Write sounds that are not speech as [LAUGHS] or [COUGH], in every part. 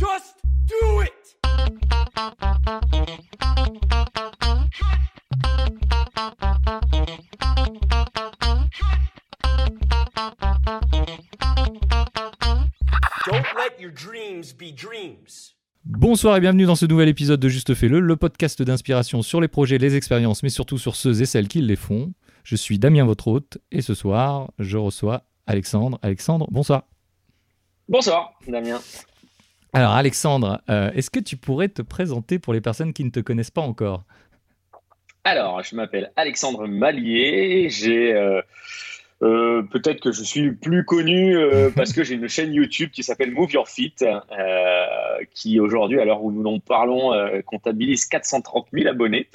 Just do it! Don't let your dreams be dreams. Bonsoir et bienvenue dans ce nouvel épisode de Juste Fais-le, le podcast d'inspiration sur les projets, les expériences, mais surtout sur ceux et celles qui les font. Je suis Damien, votre hôte, et ce soir, je reçois Alexandre. Alexandre, bonsoir. Bonsoir, Damien. Alors, Alexandre, euh, est-ce que tu pourrais te présenter pour les personnes qui ne te connaissent pas encore? Alors, je m'appelle Alexandre Mallier. J'ai euh, euh, peut-être que je suis plus connu euh, [LAUGHS] parce que j'ai une chaîne YouTube qui s'appelle Move Your Fit, euh, qui aujourd'hui, à l'heure où nous en parlons, comptabilise 430 000 abonnés.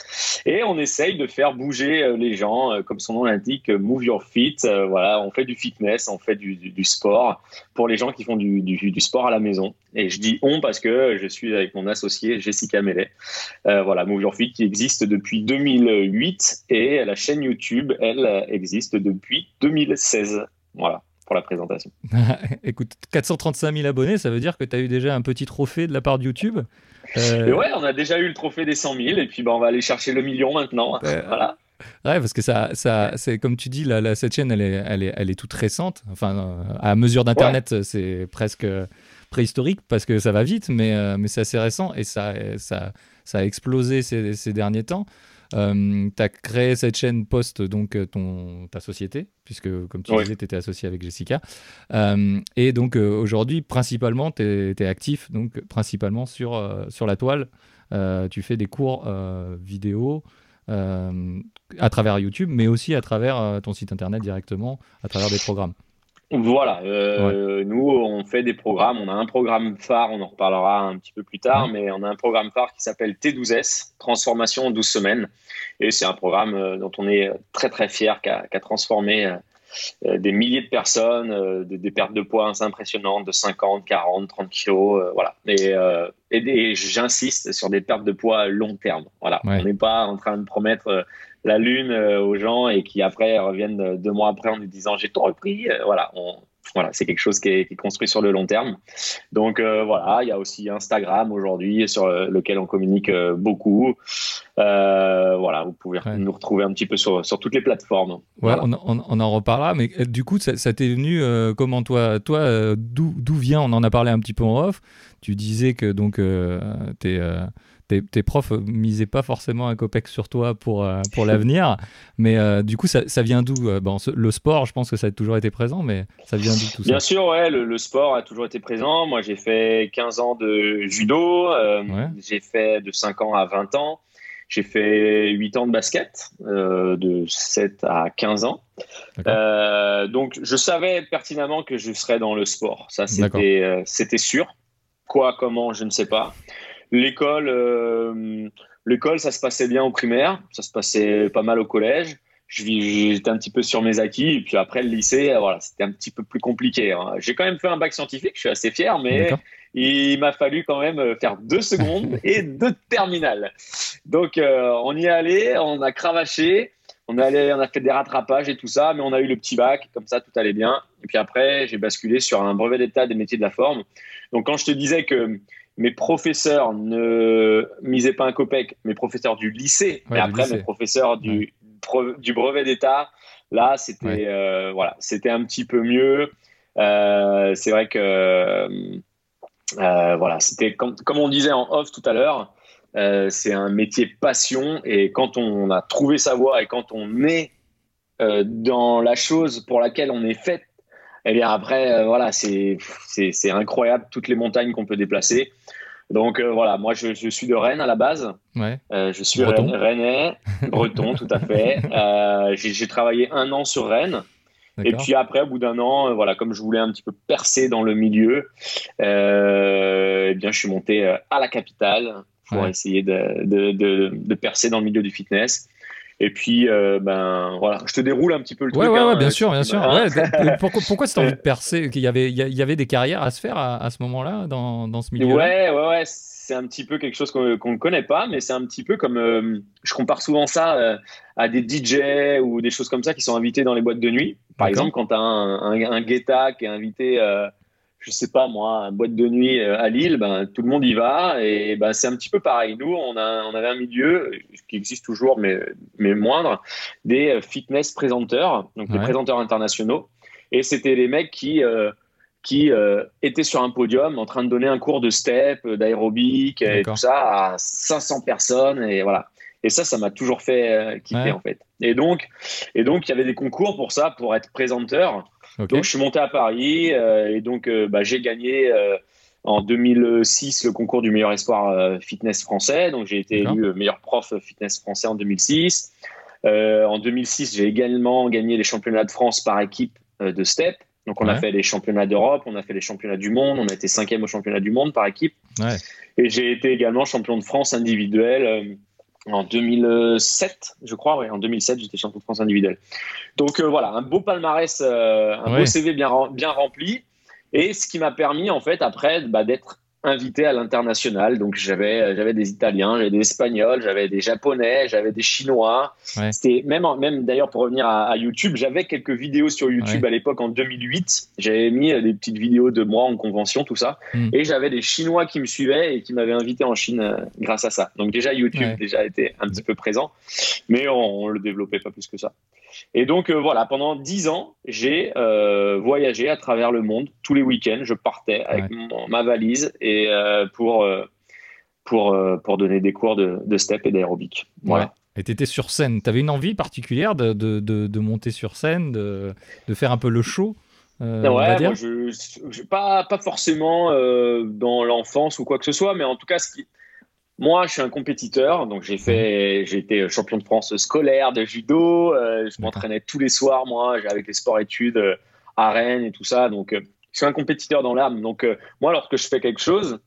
Et on essaye de faire bouger les gens, comme son nom l'indique, Move Your Fit. Voilà, on fait du fitness, on fait du, du- du sport pour les gens qui font du, du- sport à la maison. Et je dis on parce que je suis avec mon associé Jessica Mellet. Voilà, Move Your Fit qui existe depuis 2008 et la chaîne YouTube, elle, existe depuis 2016. Voilà pour la présentation. [LAUGHS] Écoute, 435 000 abonnés, ça veut dire que tu as eu déjà un petit trophée de la part de YouTube. Euh, Et ouais, on a déjà eu le trophée des 100 000 et puis bah, on va aller chercher le million maintenant. Euh, voilà. Ouais, parce que ça, ça, c'est comme tu dis, la- cette chaîne, elle est, elle est, elle est toute récente. Enfin, euh, à mesure d'internet, c'est presque préhistorique parce que ça va vite, mais, euh, mais c'est assez récent et ça, ça, ça a explosé ces, ces derniers temps. Tu as créé cette chaîne post donc euh, ton ta société puisque comme tu Ouais. disais tu étais associé avec Jessica Euh, et donc euh, aujourd'hui principalement tu es, actif donc principalement sur euh, sur la toile Euh, tu fais des cours euh, vidéo euh, à travers YouTube, mais aussi à travers euh, ton site internet directement, à travers des programmes. Voilà, euh, nous on fait des programmes, on a un programme phare, on en reparlera un petit peu plus tard, Ouais. mais on a un programme phare qui s'appelle T12S, Transformation en 12 semaines, et c'est un programme euh, dont on est très très fier, qui a, transformé euh, des milliers de personnes, des, des pertes de poids assez impressionnantes de 50, 40, 30 kilos, euh, voilà. Et, euh, j'insiste sur des pertes de poids à long terme, voilà. Ouais. On n'est pas en train de promettre la lune euh, aux gens et qui après reviennent euh, deux mois après en nous disant j'ai tout repris. Euh, voilà, on, voilà, c'est quelque chose qui est, qui est construit sur le long terme. Donc euh, voilà, il y a aussi Instagram aujourd'hui sur lequel on communique euh, beaucoup. Euh, voilà, vous pouvez Ouais. nous retrouver un petit peu sur, sur toutes les plateformes. Ouais, Voilà. on, on- on en reparlera, mais du coup, ça, ça t'est venu comment toi Toi, d'où d'où vient On en a parlé un petit peu en off. Tu disais que donc tes, euh, tes, tes profs misaient pas forcément un copec sur toi pour, euh, pour l'avenir, [LAUGHS] mais euh, du coup, ça, ça vient d'où Euh, bon, ce- Le sport, je pense que ça a toujours été présent, mais ça vient d'où tout Bien ça sûr, ouais, le, le sport a toujours été présent. Moi, j'ai fait 15 ans de judo, euh, Ouais. j'ai fait de 5 ans à 20 ans, j'ai fait 8 ans de basket, euh, de 7 à 15 ans. Euh, donc, je savais pertinemment que je serais dans le sport. Ça, c'était euh, c'était sûr. Quoi, comment, je ne sais pas. L'école, euh, l'école, ça se passait bien au primaire, ça se passait pas mal au collège. J'étais un petit peu sur mes acquis, et puis après le lycée, euh, voilà, c'était un petit peu plus compliqué. hein. J'ai quand même fait un bac scientifique, je suis assez fier, mais il m'a fallu quand même euh, faire deux secondes [LAUGHS] et deux terminales. Donc euh, on y est allé, on a cravaché, on, on a fait des rattrapages et tout ça, mais on a eu le petit bac, comme ça tout allait bien. Et puis après, j'ai basculé sur un brevet d'état des métiers de la forme. Donc quand je te disais que mes professeurs ne misaient pas un copec, mes professeurs du lycée, Ouais, mais du après lycée. mes professeurs du, pro- du brevet d'état, là c'était Ouais. euh, voilà, c'était un petit peu mieux. Euh, c'est vrai que euh, voilà, c'était comme, comme on disait en off tout à l'heure, c'est un métier passion et quand on a trouvé sa voie et quand on est dans la chose pour laquelle on est fait, et bien après euh, voilà, c'est incroyable toutes les montagnes qu'on peut déplacer. Donc euh, voilà, moi je, je suis de Rennes à la base. Ouais. Euh, je suis Breton. Rennais, breton tout à fait. [LAUGHS] J'ai travaillé un an sur Rennes. Et puis après, au bout d'un an, voilà, comme je voulais un petit peu percer dans le milieu, eh bien, je suis monté à la capitale pour Ouais. essayer de, de, de, de percer dans le milieu du fitness. Et puis, euh, ben voilà, je te déroule un petit peu le Ouais, truc. ouais, hein, ouais, bien sûr, bien sûr. Ouais, [LAUGHS] pourquoi pourquoi cette envie de percer Qu'il y avait, il y avait des carrières à se faire à, à ce moment-là, dans, dans ce milieu Ouais, ouais, ouais, c'est un petit peu quelque chose qu'on qu'on ne connaît pas, mais c'est un petit peu comme. euh, je compare souvent ça euh, à des DJ ou des choses comme ça qui sont invités dans les boîtes de nuit. Par exemple, quand tu as un, un, un Guetta qui est invité, je sais pas moi, une boîte de nuit à Lille, ben, tout le monde y va. Et ben, c'est un petit peu pareil. Nous, on, a, on avait un milieu qui existe toujours, mais, mais moindre, des fitness présenteurs, donc des présenteurs internationaux. Et c'était les mecs qui qui euh, était sur un podium en train de donner un cours de step, euh, d'aérobic et tout ça à 500 personnes et voilà. Et ça, ça m'a toujours fait euh, kiffer en fait. Et donc, et donc, il y avait des concours pour ça, pour être présenteur. Donc, je suis monté à Paris et donc, bah, j'ai gagné en 2006 le concours du meilleur espoir fitness français. Donc, j'ai été élu meilleur prof fitness français en 2006. en 2006, j'ai également gagné les championnats de France par équipe de step. Donc on a fait les championnats d'Europe, on a fait les championnats du monde, on a été cinquième au championnat du monde par équipe. Et j'ai été également champion de France individuel euh, en 2007, je crois. Oui, en 2007, j'étais champion de France individuel. Donc euh, voilà, un beau palmarès, euh, un beau CV bien, bien rempli. Et ce qui m'a permis en fait après bah, d'être invité à l'international. Donc j'avais euh, j'avais des Italiens, j'avais des Espagnols, j'avais des Japonais, j'avais des Chinois. C'était même même d'ailleurs pour revenir à, YouTube, j'avais quelques vidéos sur YouTube à l'époque en 2008. J'avais mis euh, des petites vidéos de moi en convention, tout ça, hmm. et j'avais des Chinois qui me suivaient et qui m'avaient invité en Chine euh, grâce à ça. Donc déjà YouTube déjà était un petit peu présent, mais on, on le développait pas plus que ça. Et donc euh, voilà, pendant dix ans, j'ai euh, voyagé à travers le monde tous les week-ends. Je partais avec ma valise et euh, pour pour pour donner des cours de, de step et d'aérobic. Voilà. Et tu étais sur scène. Tu avais une envie particulière de, de, de, monter sur scène, de, faire un peu le show ouais, moi, je, pas, pas forcément dans l'enfance ou quoi que ce soit, mais en tout cas, ce qui, moi, je suis un compétiteur, donc j'ai fait, j'ai été champion de France scolaire de judo. Euh, je m'entraînais tous les soirs, moi, avec les sports-études euh, à Rennes et tout ça. Donc, euh, je suis un compétiteur dans l'âme. Donc, moi, lorsque je fais quelque chose,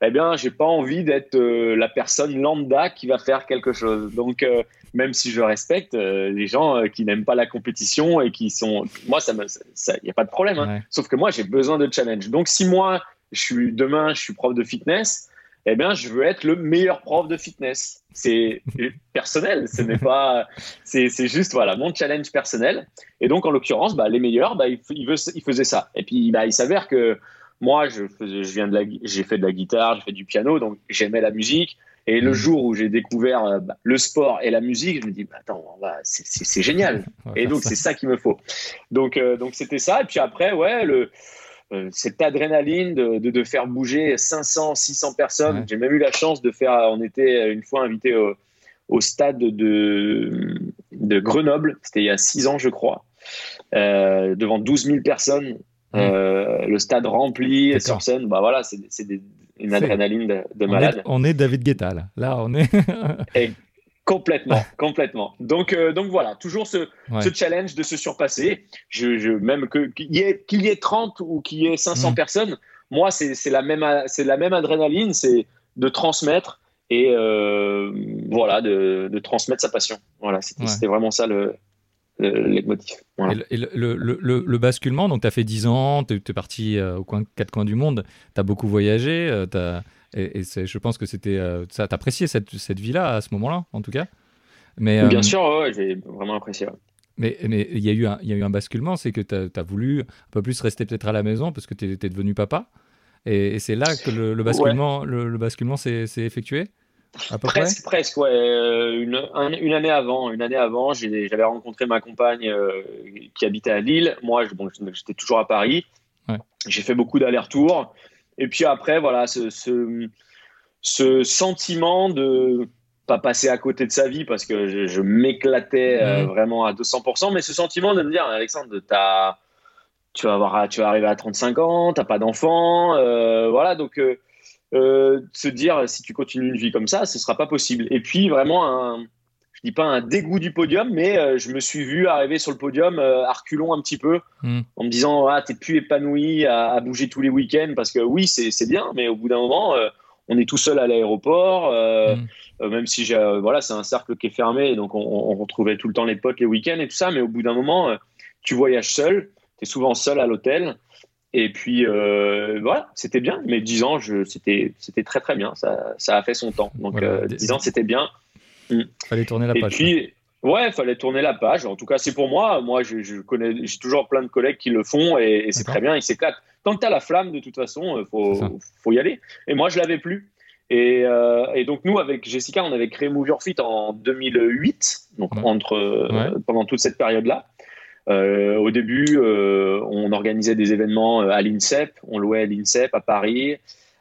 eh bien, j'ai pas envie d'être la personne lambda qui va faire quelque chose. Donc, même si je respecte les gens qui n'aiment pas la compétition et qui sont, moi, ça me, il y a pas de problème. Hein. Sauf que moi, j'ai besoin de challenge. Donc, si moi, je suis demain, je suis prof de fitness eh bien, je veux être le meilleur prof de fitness. C'est [LAUGHS] personnel, ce n'est pas, c'est juste voilà mon challenge personnel. Et donc, en l'occurrence, bah, les meilleurs, bah, ils, faisaient ça. Et puis, bah, il s'avère que moi, je, je viens de la, j'ai fait de la guitare, j'ai fait du piano, donc j'aimais la musique. Et le mmh. jour où j'ai découvert euh, bah, le sport et la musique, je me dis, bah, attends, c'est génial. [LAUGHS] et donc, c'est ça qu'il me faut. Donc, euh, donc c'était ça. Et puis après, ouais, le, cette adrénaline de, de, faire bouger 500, 600 personnes. J'ai même eu la chance de faire, on était une fois invité au, stade de, de Grenoble, c'était il y a 6 ans je crois, euh, devant 12 000 personnes, euh, le stade rempli sur scène, bah voilà, c'est une adrénaline de, malade. on est David Guetta là, là on est... Complètement, complètement. Donc, euh, donc voilà, toujours ce, challenge de se surpasser. Je, je même qu'il y, ait, qu'il y ait 30 ou qu'il y ait 500 mm. personnes, moi, c'est, la même, c'est la même adrénaline, c'est de transmettre et euh, voilà, de, de, transmettre sa passion. Voilà, c'était, vraiment ça le, le Et, le, le, le, basculement, donc tu as fait 10 ans, tu es parti euh, aux coin, quatre coins du monde, tu as beaucoup voyagé, tu as et, je pense que c'était euh, ça. T'appréciais cette, cette vie-là à ce moment-là, en tout cas? Mais, Bien euh, sûr, j'ai vraiment apprécié. Mais il y, a eu un, y a eu un basculement, c'est que tu as, voulu un peu plus rester peut-être à la maison parce que tu es, devenu papa. Et, c'est là que le, basculement, le, basculement s'est effectué? À peu presque, près presque, ouais. Euh, une, une, année avant, une année avant, j'avais rencontré ma compagne qui habitait à Lille. Moi, j'étais toujours à Paris. J'ai fait beaucoup d'allers-retours. Et puis après, voilà, ce, ce, sentiment de pas passer à côté de sa vie parce que je, m'éclatais euh, mmh. vraiment à 200%, mais ce sentiment de me dire, Alexandre, as, tu, vas avoir, tu vas arriver à 35 ans, tu n'as pas d'enfant, euh, voilà, donc euh, se dire, si tu continues une vie comme ça, ce sera pas possible. Et puis vraiment un je dis pas un dégoût du podium, mais euh, je me suis vu arriver sur le podium euh, à reculons un petit peu, hmm. en me disant ah t'es plus épanoui à, bouger tous les week-ends parce que oui c'est bien, mais au bout d'un moment euh, on est tout seul à l'aéroport, hmm. même si voilà c'est un cercle qui est fermé, donc on, retrouvait tout le temps les potes les week-ends et tout ça, mais au bout d'un moment tu voyages seul, tu es souvent seul à l'hôtel. Et puis voilà, c'était bien. Mais 10 ans, c'était très très bien. Ça, ça a fait son temps. Donc 10 ans, c'était bien. Mm. Fallait tourner la page. Et puis, ouais, fallait tourner la page. En tout cas, c'est pour moi. Moi, je, connais, j'ai toujours plein de collègues qui le font et, c'est très bien. Ils s'éclatent. tant que tu as la flamme, de toute façon, il faut, faut y aller. Et moi, je l'avais plus. Et, euh, et donc, nous, avec Jessica, on avait créé Move Your Fit en 2008, donc Ouais. entre, euh, Ouais. pendant toute cette période-là. Euh, au début, euh, on organisait des événements euh, à l'INSEP, on louait l'INSEP à Paris.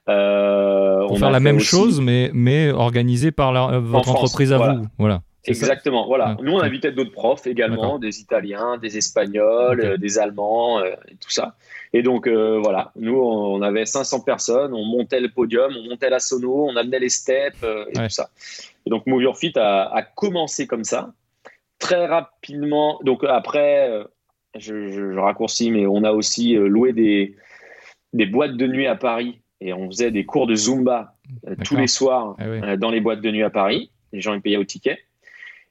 Euh, Pour on faire la même aussi- chose, mais, mais organisée par la- votre France, entreprise à voilà. vous. Voilà. Ça Exactement, voilà. Nous, on invitait d'autres profs également, des Italiens, des Espagnols, euh, des Allemands, euh, et tout ça. Et donc, euh, voilà, nous, on avait 500 personnes, on montait le podium, on montait la sono, on amenait les steps et Ouais. tout ça. Et donc, Move Your Fit a, a commencé comme ça, très rapidement. Donc, après, euh, je, je- je raccourcis, mais on a aussi euh, loué des, des boîtes de nuit à Paris et on faisait des cours de Zumba euh, tous les soirs Ah oui. euh, dans les boîtes de nuit à Paris. Les gens ils payaient au ticket.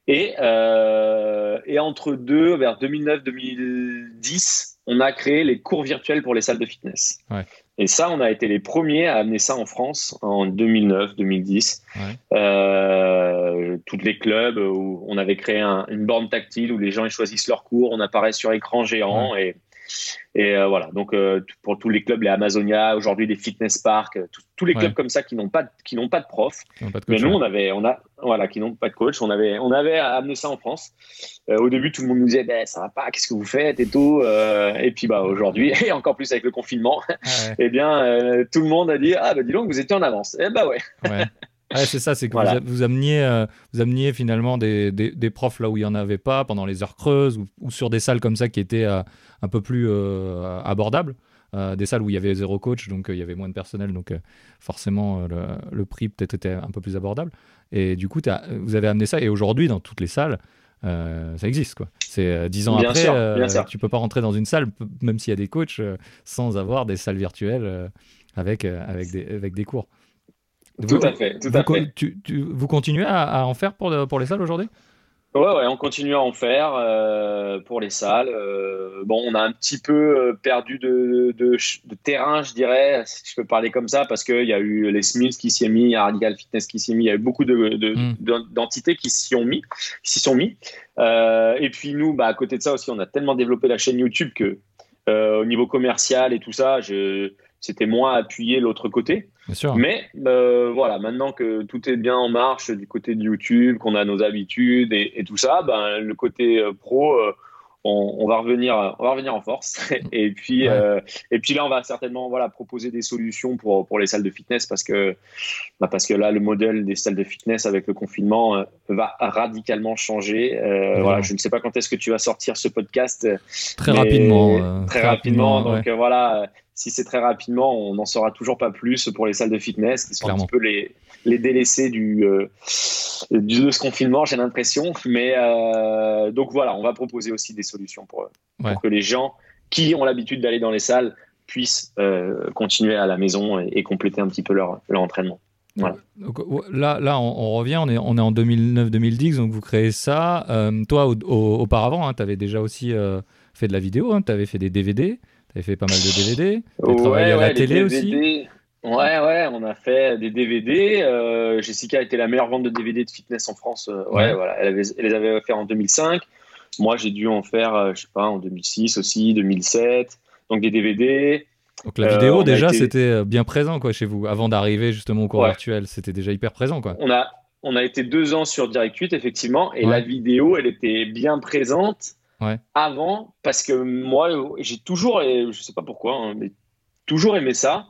Et, euh, et entre deux, vers 2009-2010, on a créé les cours virtuels pour les salles de fitness. Ouais. Et ça, on a été les premiers à amener ça en France en 2009-2010. Ouais. Euh, tous les clubs où on avait créé un- une borne tactile où les gens ils choisissent leur cours, on apparaît sur écran géant et, et euh, voilà. Donc euh, pour tous les clubs, les Amazonia, aujourd'hui les fitness parks, euh, tous- les Ouais. clubs comme ça qui n'ont pas de- qui n'ont pas de prof. Pas de Mais nous, ouais. on avait, on a, voilà, qui n'ont pas de coach. On avait, on avait amené ça en France. Euh, au début, tout le monde nous disait, ben, ça va pas, qu'est-ce que vous faites et tout. Et puis, bah, aujourd'hui, [LAUGHS] et encore plus avec le confinement, Ah ouais. [LAUGHS] eh bien, tout le monde a dit, ah, bah, dis donc, vous étiez en avance. Eh bah ouais. [LAUGHS] Ouais. C'est ça, c'est que Voilà. vous, ameniez, euh, vous ameniez finalement des, des- des profs là où il n'y en avait pas pendant les heures creuses ou, ou sur des salles comme ça qui étaient euh, un peu plus euh, abordables. Des salles où il y avait zéro coach, donc il y avait moins de personnel, donc forcément le, le prix peut-être était un peu plus abordable. Et du coup, vous avez amené ça, et aujourd'hui, dans toutes les salles, euh, ça existe. quoi. C'est euh, dix ans Bien après, sûr, euh, tu peux pas rentrer dans une salle, même s'il y a des coachs, sans avoir des salles virtuelles avec, avec, des, avec des cours. Tout à fait, tout vous, à co- fait. tu- tu- vous continuez à, à en faire pour, pour les salles aujourd'hui? Ouais, ouais, on continue à en faire euh, pour les salles. Euh, bon, on a un petit peu euh, perdu de, de, de terrain, je dirais, si je peux parler comme ça, parce qu'il y a eu les Smiths qui s'y est mis, Radical Fitness qui s'y est mis, il y a eu beaucoup de, de- Mm. d'entités qui s'y ont mis, qui s'y sont mis. Euh, et puis nous, bah, à côté de ça aussi, on a tellement développé la chaîne YouTube que au niveau commercial et tout ça, je, c'était moins appuyé l'autre côté. Bien sûr. Mais euh, voilà, maintenant que tout est bien en marche du côté de YouTube, qu'on a nos habitudes et, et tout ça, ben, le côté euh, pro, euh, on, on va revenir, on va revenir en force. [LAUGHS] et puis, Ouais. euh, et puis là, on va certainement voilà proposer des solutions pour pour les salles de fitness parce que bah, parce que là, le modèle des salles de fitness avec le confinement va radicalement changer. Voilà, je ne sais pas quand est-ce que tu vas sortir ce podcast. Très rapidement. très rapidement. Donc voilà, si c'est très rapidement, on n'en saura toujours pas plus pour les salles de fitness qui sont Clairement. un petit peu les, les délaissés du, euh, du- de ce confinement, j'ai l'impression. Mais euh, donc voilà, on va proposer aussi des solutions pour, que les gens qui ont l'habitude d'aller dans les salles puissent euh, continuer à la maison et, et compléter un petit peu leur, leur entraînement. Voilà. Donc, là, là on, on revient, on est, on est en 2009-2010, donc vous créez ça. Euh, toi, au- au- auparavant, tu avais déjà aussi fait de la vidéo, tu avais fait des DVD, tu avais fait pas mal de DVD, avais travaillé à la les télé aussi. Ouais, ouais, on a fait des DVD. Euh, Jessica était la meilleure vente de DVD de fitness en France. Euh, ouais, Ouais. voilà, elle, avait, elle les avait fait en 2005. Moi, j'ai dû en faire, euh, je sais pas, en 2006 aussi, 2007. Donc des DVD. Donc la Euh, vidéo, a déjà, été- c'était euh, bien présent quoi, chez vous. Avant d'arriver justement au cours Ouais. virtuel, c'était déjà hyper présent. Quoi. On a, on a été deux ans sur Direct 8, effectivement, et Ouais. la vidéo, elle était bien présente Ouais. avant, parce que moi, j'ai toujours, et je sais pas pourquoi, hein, mais toujours aimé ça.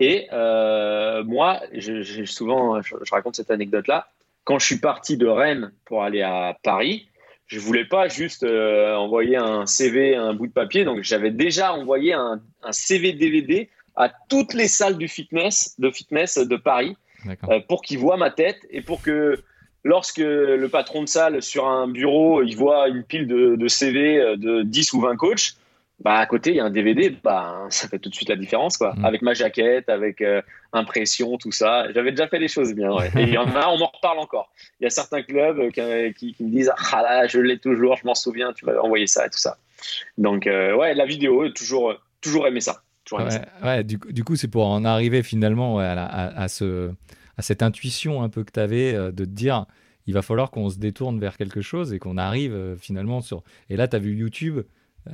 Et euh, moi, je, souvent, je, je raconte cette anecdote-là, quand je suis parti de Rennes pour aller à Paris, je voulais pas juste euh, envoyer un CV, un bout de papier, donc j'avais déjà envoyé un, un CV DVD à toutes les salles du fitness, de fitness de Paris euh, pour qu'il voit ma tête et pour que lorsque le patron de salle sur un bureau il voit une pile de, de CV euh, de 10 ou 20 coachs bah à côté il y a un DVD bah ça fait tout de suite la différence quoi Mm. avec ma jaquette avec euh, impression tout ça j'avais déjà fait les choses bien ouais. et il y en a on m'en reparle encore il y a certains clubs euh, qui, qui- qui me disent ah là je l'ai toujours je m'en souviens tu m'avais envoyé ça et tout ça donc euh, ouais la vidéo toujours toujours aimé ça toujours aimé ça. Ouais, du, coup- du coup, c'est pour en arriver finalement ouais, à, la- à- à ce, à cette intuition un peu que tu avais de te dire il va falloir qu'on se détourne vers quelque chose et qu'on arrive euh, finalement sur. Et là, tu as vu YouTube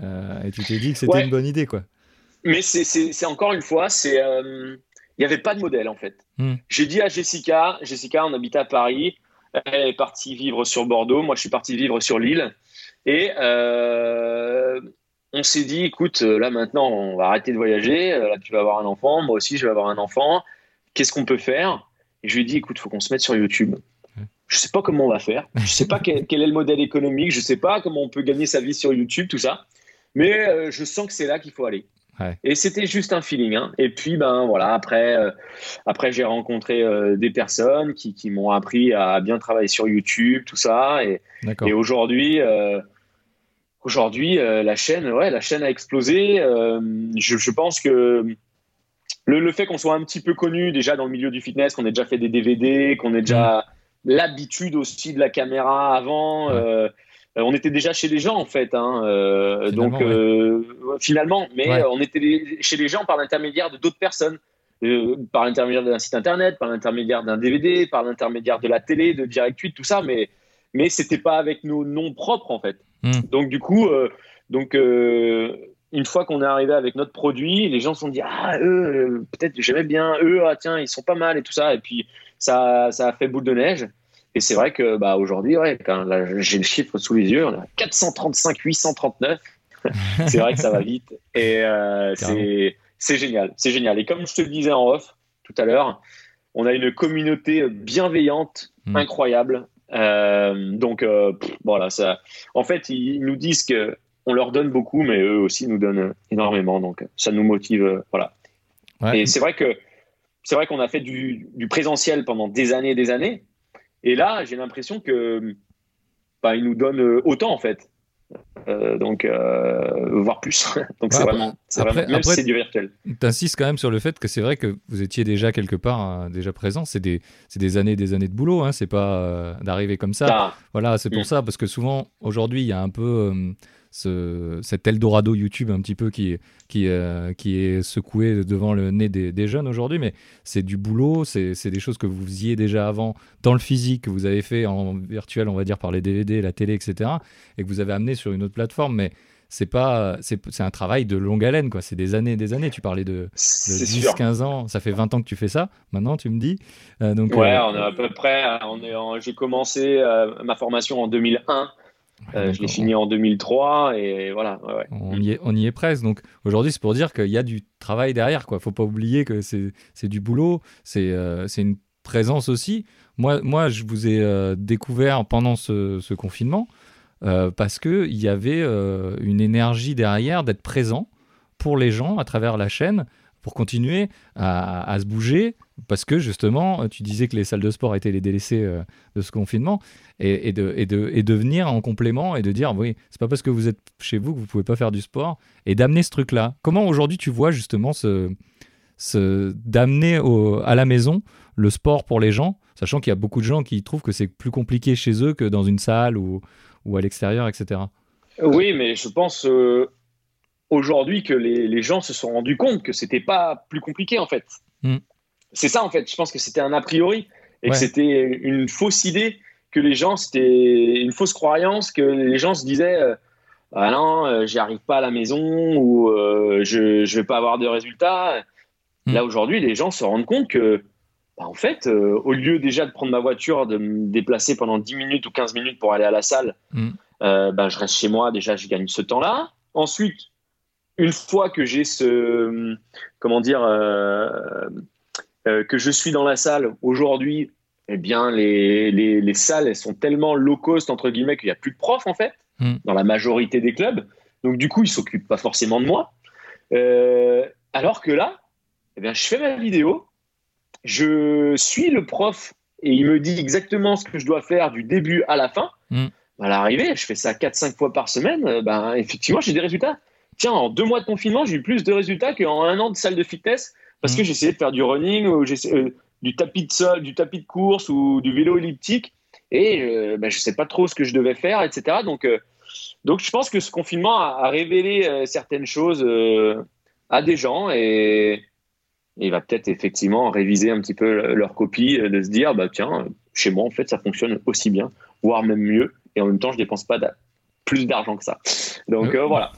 euh, et tu t'es dit que c'était Ouais. une bonne idée. quoi. mais c'est encore une fois, c'est il n'y avait pas de modèle en fait. Hmm. J'ai dit à Jessica, Jessica, on habitait à Paris, elle est partie vivre sur Bordeaux, moi je suis parti vivre sur Lille. Et euh, on s'est dit, écoute, là maintenant on va arrêter de voyager, là tu vas avoir un enfant, moi aussi je vais avoir un enfant, qu'est-ce qu'on peut faire? Et je lui ai dit, écoute, faut qu'on se mette sur YouTube. Je sais pas comment on va faire, [LAUGHS] je sais pas quel, est le modèle économique, je sais pas comment on peut gagner sa vie sur YouTube, tout ça, mais euh, je sens que c'est là qu'il faut aller. Et c'était juste un feeling. Hein. Et puis, ben voilà, après, euh, après j'ai rencontré euh, des personnes qui, qui m'ont appris à bien travailler sur YouTube, tout ça. Et, et aujourd'hui, euh, aujourd'hui, la chaîne, ouais, la chaîne a explosé. Je, je, pense que le, le fait qu'on soit un petit peu connu déjà dans le milieu du fitness, qu'on ait déjà fait des DVD, qu'on ait déjà mmh. l'habitude aussi de la caméra avant. Euh, on était déjà chez les gens en fait, hein, euh, donc euh, finalement, mais on était chez les gens par l'intermédiaire de d'autres personnes, par l'intermédiaire d'un site internet, par l'intermédiaire d'un DVD, par l'intermédiaire de la télé, de Direct 8, tout ça, mais mais c'était pas avec nos noms propres en fait. Hmm. Donc du coup, donc une fois qu'on est arrivé avec notre produit, les gens se sont dit ah eux peut-être j'aimais bien eux ah tiens ils sont pas mal et tout ça et puis ça ça a fait boule de neige. Et c'est vrai que bah, aujourd'hui, ouais, j'ai le chiffre sous les yeux, on a 435, 839. [LAUGHS] c'est vrai que ça va vite. Et euh, c'est génial. C'est génial. Et comme je te le disais en off tout à l'heure, on a une communauté bienveillante, hmm. incroyable. Euh, donc euh, voilà, ça. En fait, ils nous disent que on leur donne beaucoup, mais eux aussi nous donnent énormément. Donc ça nous motive. voilà. Et c'est vrai que c'est vrai qu'on a fait du, du, présentiel pendant des années et des années. Et là, j'ai l'impression que bah, il nous donne euh, autant en fait. Euh, donc, euh, voire plus. [LAUGHS] donc, c'est vraiment, après, même si c'est du virtuel. Tu insistes quand même sur le fait que c'est vrai que vous étiez déjà quelque part déjà présent. C'est des, des, années, des années de boulot. Hein. C'est pas d'arriver comme ça. Ah. Voilà, c'est pour mm. ça parce que souvent aujourd'hui, il y a un peu ce, cet Eldorado YouTube un petit peu qui, qui, euh, qui est secoué devant le nez des, jeunes aujourd'hui, mais c'est du boulot, c'est des choses que vous faisiez déjà avant dans le physique, que vous avez fait en virtuel, on va dire, par les DVD, la télé, etc., et que vous avez amené sur une autre plateforme, mais c'est pas c'est un travail de longue haleine quoi. C'est des années des années. Tu parlais de, 10 15 ans. Ça fait 20 ans que tu fais ça maintenant tu me dis. Euh, donc ouais euh, on est à peu près on est j'ai commencé ma formation en 2001 euh, je l'ai fini en 2003 et voilà. On, y est, on y est presque. Donc aujourd'hui, c'est pour dire qu'il y a du travail derrière. Il ne faut pas oublier que c'est du boulot, euh, c'est une présence aussi. Moi, moi, je vous ai euh, découvert pendant ce, ce confinement parce qu'il y avait une énergie derrière d'être présent pour les gens à travers la chaîne pour continuer à, se bouger, parce que justement, tu disais que les salles de sport étaient les délaissées euh, de ce confinement, et, de, et, venir en complément et de dire, oui, c'est pas parce que vous êtes chez vous que vous pouvez pas faire du sport, et d'amener ce truc-là. Comment aujourd'hui tu vois justement ce d'amener à la maison le sport pour les gens, sachant qu'il y a beaucoup de gens qui trouvent que c'est plus compliqué chez eux que dans une salle ou, ou à l'extérieur, etc. Oui, mais je pense euh, aujourd'hui que les, les, gens se sont rendus compte que c'était pas plus compliqué en fait. Hmm. C'est ça en fait. Je pense que c'était un a priori et que c'était une fausse idée que les gens, c'était une fausse croyance que les gens se disaient euh, ah non, euh, j'y arrive pas à la maison ou euh, je je vais pas avoir de résultats. Hmm. Là aujourd'hui, les gens se rendent compte que bah, en fait, au lieu déjà de prendre ma voiture, de me déplacer pendant 10 minutes ou 15 minutes pour aller à la salle, bah, je reste chez moi. Déjà, je gagne ce temps-là. Ensuite, une fois que j'ai ce, comment dire, euh, euh, que je suis dans la salle aujourd'hui, eh bien, les, les, les, salles, elles sont tellement low cost, entre guillemets, qu'il n'y a plus de profs, en fait, hmm. dans la majorité des clubs. Donc, du coup, ils ne s'occupent pas forcément de moi. Euh, alors que là, eh bien, je fais ma vidéo, je suis le prof et il me dit exactement ce que je dois faire du début à la fin. Hmm. À l'arrivée, je fais ça 4-5 fois par semaine, ben, effectivement, j'ai des résultats tiens, en deux mois de confinement, j'ai eu plus de résultats qu'en un an de salle de fitness parce que mmh. j'essayais de faire du running ou euh, du tapis de sol, du tapis de course ou du vélo elliptique et euh, ben, je ne sais pas trop ce que je devais faire, etc. Donc, euh, donc je pense que ce confinement a, révélé certaines choses à des gens et, il va peut-être effectivement réviser un petit peu leur copie, de se dire, bah tiens, chez moi en fait ça fonctionne aussi bien, voire même mieux, et en même temps je dépense pas plus d'argent que ça. Donc euh, voilà,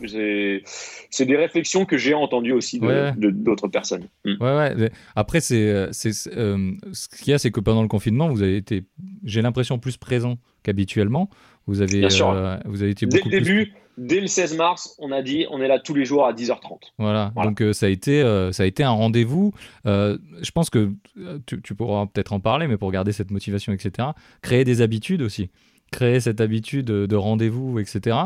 c'est des réflexions que j'ai entendues aussi de d'autres personnes. Mm. Ouais, ouais. Après, c'est, c'est, ce qu'il y a, c'est que pendant le confinement, vous avez été, j'ai l'impression, plus présent qu'habituellement. Vous avez, Bien sûr. vous avez été beaucoup Dès le début, dès le 16 mars, on a dit on est là tous les jours à 10h30. Voilà, donc euh, ça, a été, euh, ça a été un rendez-vous. Euh, je pense que tu, pourras peut-être en parler, mais pour garder cette motivation, etc., créer des habitudes aussi. Créer cette habitude de rendez-vous, etc.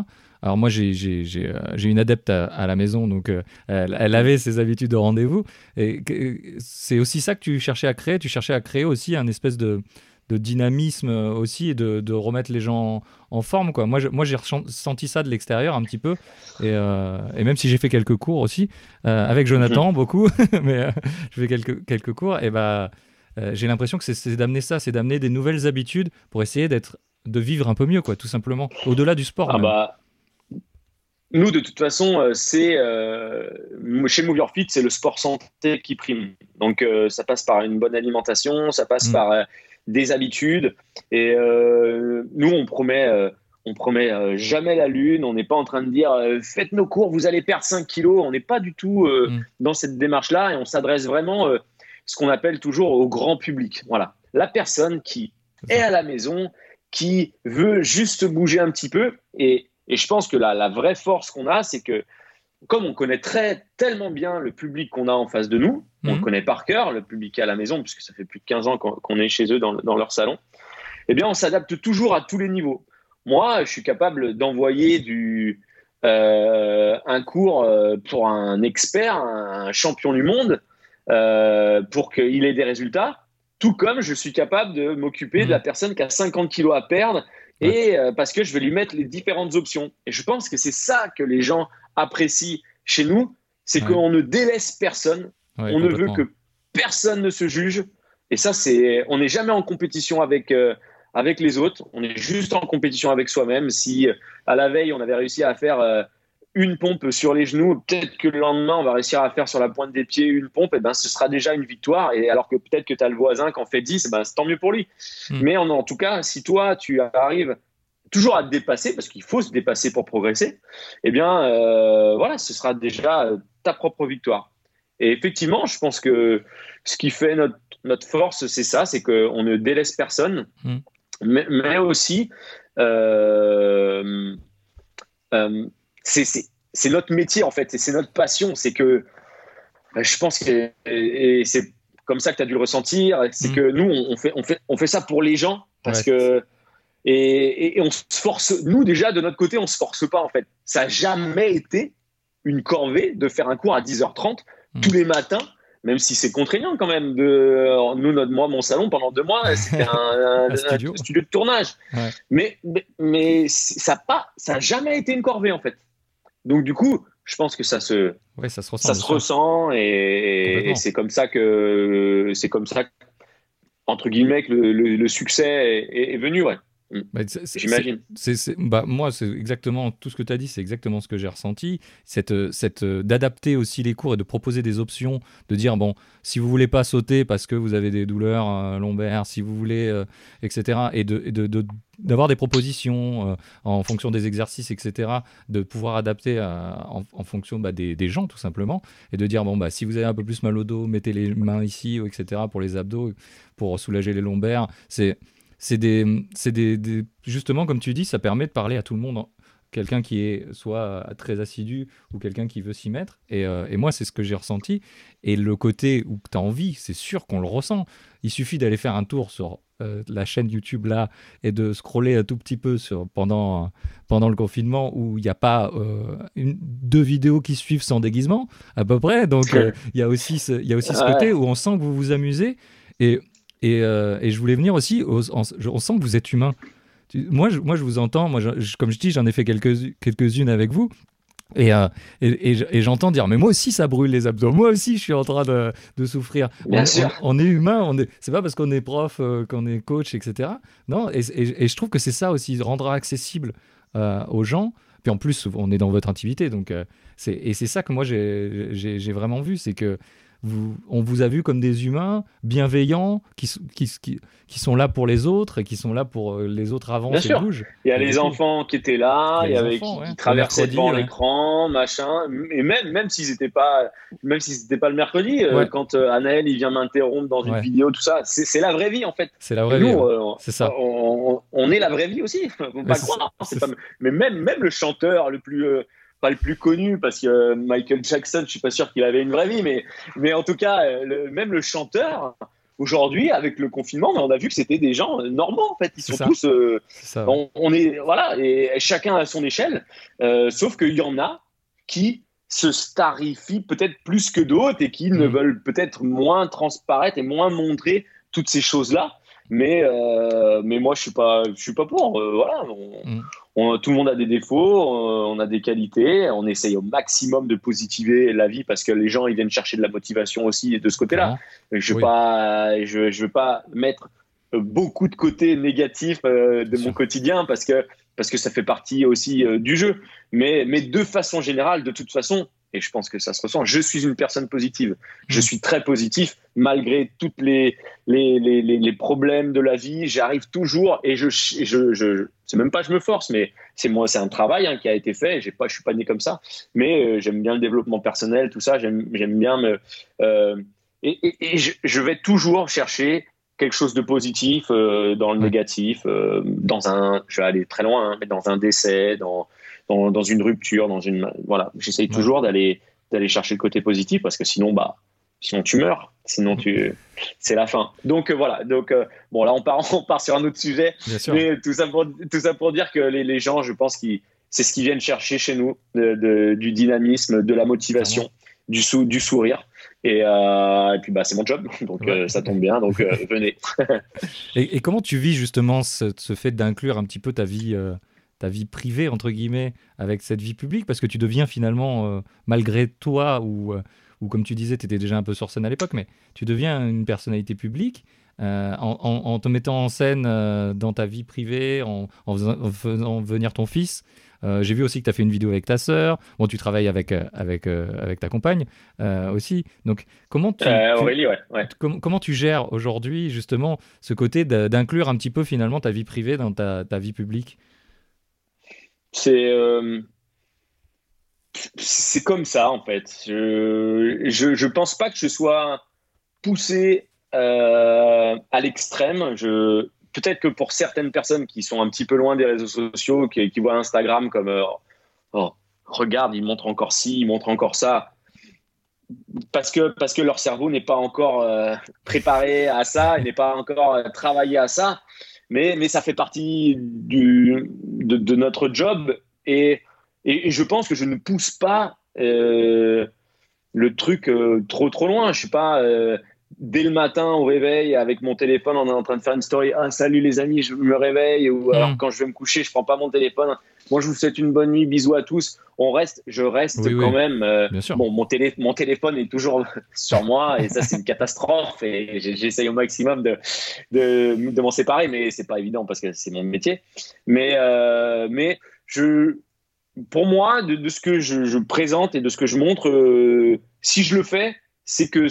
Alors moi, j'ai une adepte à, la maison, donc elle, elle, avait ses habitudes de rendez-vous. Et c'est aussi ça que tu cherchais à créer. Tu cherchais à créer aussi un espèce de, de dynamisme aussi et de, remettre les gens en forme. Quoi. Moi, moi, j'ai ressenti ça de l'extérieur un petit peu. Et, euh, même si j'ai fait quelques cours aussi, euh, avec Jonathan, mhm. beaucoup, [LAUGHS] mais euh, je fais quelques, quelques cours, et bah, j'ai l'impression que c'est d'amener ça, c'est d'amener des nouvelles habitudes pour essayer d'être de vivre un peu mieux, quoi, tout simplement, au-delà du sport. Ah bah, nous, de toute façon, c'est chez Move Your Fit, c'est le sport santé qui prime. Donc, ça passe par une bonne alimentation, ça passe mm. par des habitudes. Et euh, nous, on promet, euh, on promet euh, jamais la lune. On n'est pas en train de dire faites nos cours, vous allez perdre 5 kilos. On n'est pas du tout mm. dans cette démarche-là et on s'adresse vraiment ce qu'on appelle toujours au grand public. Voilà, la personne qui est à la maison, qui veut juste bouger un petit peu. Et, et je pense que la, la vraie force qu'on a, c'est que comme on connaît très, tellement bien le public qu'on a en face de nous, on le mhm. connaît par cœur, le public à la maison, puisque ça fait plus de 15 ans qu'on est chez eux dans, leur salon, eh bien, on s'adapte toujours à tous les niveaux. Moi, je suis capable d'envoyer du, euh, un cours euh, pour un expert, un champion du monde, euh, pour qu'il ait des résultats, tout comme je suis capable de m'occuper de la mhm. personne qui a 50 kilos à perdre, et parce que je vais lui mettre les différentes options. Et je pense que c'est ça que les gens apprécie chez nous, c'est qu'on ne délaisse personne. on ne veut que personne ne se juge. Et ça, c'est, on n'est jamais en compétition avec, euh, avec les autres. On est juste en compétition avec soi-même. Si à la veille, on avait réussi à faire euh, une pompe sur les genoux, peut-être que le lendemain, on va réussir à faire sur la pointe des pieds une pompe, et ben, ce sera déjà une victoire. Et alors que peut-être que tu as le voisin qui en fait 10, ben, c'est tant mieux pour lui. Hmm. Mais en, en, tout cas, si toi, tu arrives toujours à te dépasser, parce qu'il faut se dépasser pour progresser, eh bien, euh, voilà, ce sera déjà euh, ta propre victoire. Et effectivement, je pense que ce qui fait notre, notre force, c'est ça, c'est qu'on ne délaisse personne, mm. mais, aussi, euh, c'est notre métier, en fait, et c'est notre passion. C'est que je pense que, et, c'est comme ça que tu as dû le ressentir, c'est mm. que nous, on fait, on, fait, on fait ça pour les gens, parce que et, on se force, nous déjà de notre côté, on se force pas en fait. Ça n'a jamais été une corvée de faire un cours à 10h30 hmm. tous les matins, même si c'est contraignant quand même. De, nous, notre, moi, mon salon, pendant deux mois, [LAUGHS] c'était un, studio. de tournage. Mais, mais, ça n'a jamais été une corvée en fait. Donc du coup, je pense que ça se, ça se ressent, ça se ressent et, c'est comme ça que, c'est comme ça, entre guillemets, que le, succès est, est venu, ouais. Mm. Bah, J'imagine. Bah, moi, c'est exactement tout ce que tu as dit, c'est exactement ce que j'ai ressenti. Cette, euh, cette, euh, d'adapter aussi les cours et de proposer des options, de dire, bon, si vous voulez pas sauter parce que vous avez des douleurs euh, lombaires, si vous voulez, etc., et d'avoir de, de, d'avoir des propositions en fonction des exercices, etc., de pouvoir adapter en, en, fonction bah, des, des, gens, tout simplement, et de dire, bon, bah, si vous avez un peu plus mal au dos, mettez les mains ici, etc., pour les abdos, pour soulager les lombaires. C'est c'est des, des, justement comme tu dis, ça permet de parler à tout le monde. Quelqu'un qui est soit très assidu ou quelqu'un qui veut s'y mettre. Et, euh, et moi, c'est ce que j'ai ressenti. Et le côté où tu as envie, c'est sûr qu'on le ressent. Il suffit d'aller faire un tour sur euh, la chaîne YouTube là et de scroller un tout petit peu sur, pendant, pendant le confinement où il n'y a pas euh, une, deux vidéos qui suivent sans déguisement, à peu près. Donc, il y a aussi ce, y a aussi ce côté où on sent que vous vous amusez. Et euh, et, je voulais venir aussi, on sent que vous êtes humain. Moi, je, moi, je vous entends, moi, comme je dis, j'en ai fait quelques, quelques-unes avec vous. Euh, et, et, j'entends dire, mais moi aussi ça brûle les abdos, moi aussi je suis en train de, de souffrir. Bien on, sûr. On, est humain, on est, c'est pas parce qu'on est prof, euh, qu'on est coach, etc. Non, et, je trouve que c'est ça aussi, rendre accessible aux gens. Puis en plus, on est dans votre intimité, donc c'est, et c'est ça que moi j'ai, j'ai, vraiment vu, c'est que vous, on vous a vu comme des humains bienveillants qui, qui, qui, qui, sont là pour les autres et qui sont là pour euh, les autres avant Bien sûr. bougent. Il y a les enfants qui étaient là, il y, avait enfants, qui, ouais. qui traversaient devant ouais. l'écran, machin. Et même, même s'ils n'étaient pas, même si c'était pas le mercredi, euh, quand euh, Anaël il vient m'interrompre dans une vidéo, tout ça, c'est la vraie vie en fait. C'est la vraie nous, vie. ouais. euh, C'est ça. On, on- on est la vraie vie aussi. [LAUGHS] Faut Mais pas croire. pas- même, même le chanteur le plus, pas le plus connu, parce que euh, Michael Jackson, je suis pas sûr qu'il avait une vraie vie, mais, mais en tout cas, euh, le- même le chanteur. Aujourd'hui, avec le confinement, on a vu que c'était des gens euh, normaux en fait. Ils sont ça. tous, euh, C'est ça. ouais. on, on est voilà, et chacun à son échelle. Euh, sauf qu'il y en a qui se starifient peut-être plus que d'autres et qui ne Mhm. veulent peut-être moins transparaître et moins montrer toutes ces choses-là. Mais, euh, mais moi, je suis pas, je suis pas pour. Euh, voilà, on- on- tout le monde a des défauts, euh, on a des qualités. On essaye au maximum de positiver la vie parce que les gens ils viennent chercher de la motivation aussi de ce côté-là. Je Oui. veux pas, je, je veux pas mettre beaucoup de côtés négatifs euh, de mon quotidien parce que parce que ça fait partie aussi du jeu. Mais mais de façon générale, de toute façon, et je pense que ça se ressent. Je suis une personne positive. Je Mm. suis très positif malgré toutes les les, les, les, problèmes de la vie. J'arrive toujours et je je, je, c'est même pas je me force, mais c'est moi, c'est un travail hein, qui a été fait. J'ai pas, je suis pas né comme ça, mais euh, j'aime bien le développement personnel, tout ça. J'aime bien me euh, et, et, et je, je vais toujours chercher quelque chose de positif euh, dans le Ouais. négatif, dans un, je vais aller très loin, hein, mais dans un décès, dans, dans, dans une rupture, dans une, voilà, j'essaye Ouais. toujours d'aller d'aller chercher le côté positif parce que sinon, bah, sinon tu meurs, sinon tu, c'est la fin. Donc euh, voilà, donc euh, bon là on part, [LAUGHS] on part sur un autre sujet, mais tout ça pour tout ça pour dire que les, les gens, je pense qu'ils c'est ce qu'ils viennent chercher chez nous, de, de- du dynamisme, de la motivation, du, sou, du sourire. Et, euh, et puis bah c'est mon job, [LAUGHS] donc Ouais. euh, ça tombe bien, donc euh, [LAUGHS] venez. Et, et comment tu vis justement ce, ce fait d'inclure un petit peu ta vie, ta vie privée, entre guillemets, avec cette vie publique Parce que tu deviens finalement, euh, malgré toi, ou, euh, ou comme tu disais, tu étais déjà un peu sur scène à l'époque, mais tu deviens une personnalité publique euh, en, en- en te mettant en scène dans ta vie privée, en, en faisant, en faisant venir ton fils. J'ai vu aussi que tu as fait une vidéo avec ta sœur. Bon, tu travailles avec, avec, avec ta compagne aussi. Donc, comment tu, tu- Aurélie, ouais. ouais. Com- comment tu gères aujourd'hui justement ce côté d'inclure un petit peu finalement ta vie privée dans ta, ta vie publique? C'est euh, c'est comme ça en fait. Je, je je pense pas que je sois poussé euh, à l'extrême. Peut-être que pour certaines personnes qui sont un petit peu loin des réseaux sociaux, qui, voient Instagram comme euh, oh, regarde, ils montrent encore ci, ils montrent encore ça. Parce que, parce que leur cerveau n'est pas encore préparé à ça, il n'est pas encore travaillé à ça, mais, mais ça fait partie du, de, de notre job et, et, et je pense que je ne pousse pas euh, le truc euh, trop trop loin. Je suis pas euh, dès le matin au réveil avec mon téléphone, on est en train de faire une story. Ah salut les amis, je me réveille ou alors Mm. quand je vais me coucher, je prends pas mon téléphone. Moi je vous souhaite une bonne nuit, bisous à tous. On reste, je reste Oui, quand oui. même. euh, Bien sûr. Bon, mon, télé, mon téléphone est toujours [LAUGHS] sur moi et ça c'est une catastrophe et j'essaye au maximum de, de, de m'en séparer, mais c'est pas évident parce que c'est mon métier. Mais, euh, mais je, pour moi, de, de ce que je, je présente et de ce que je montre, euh, si je le fais, c'est que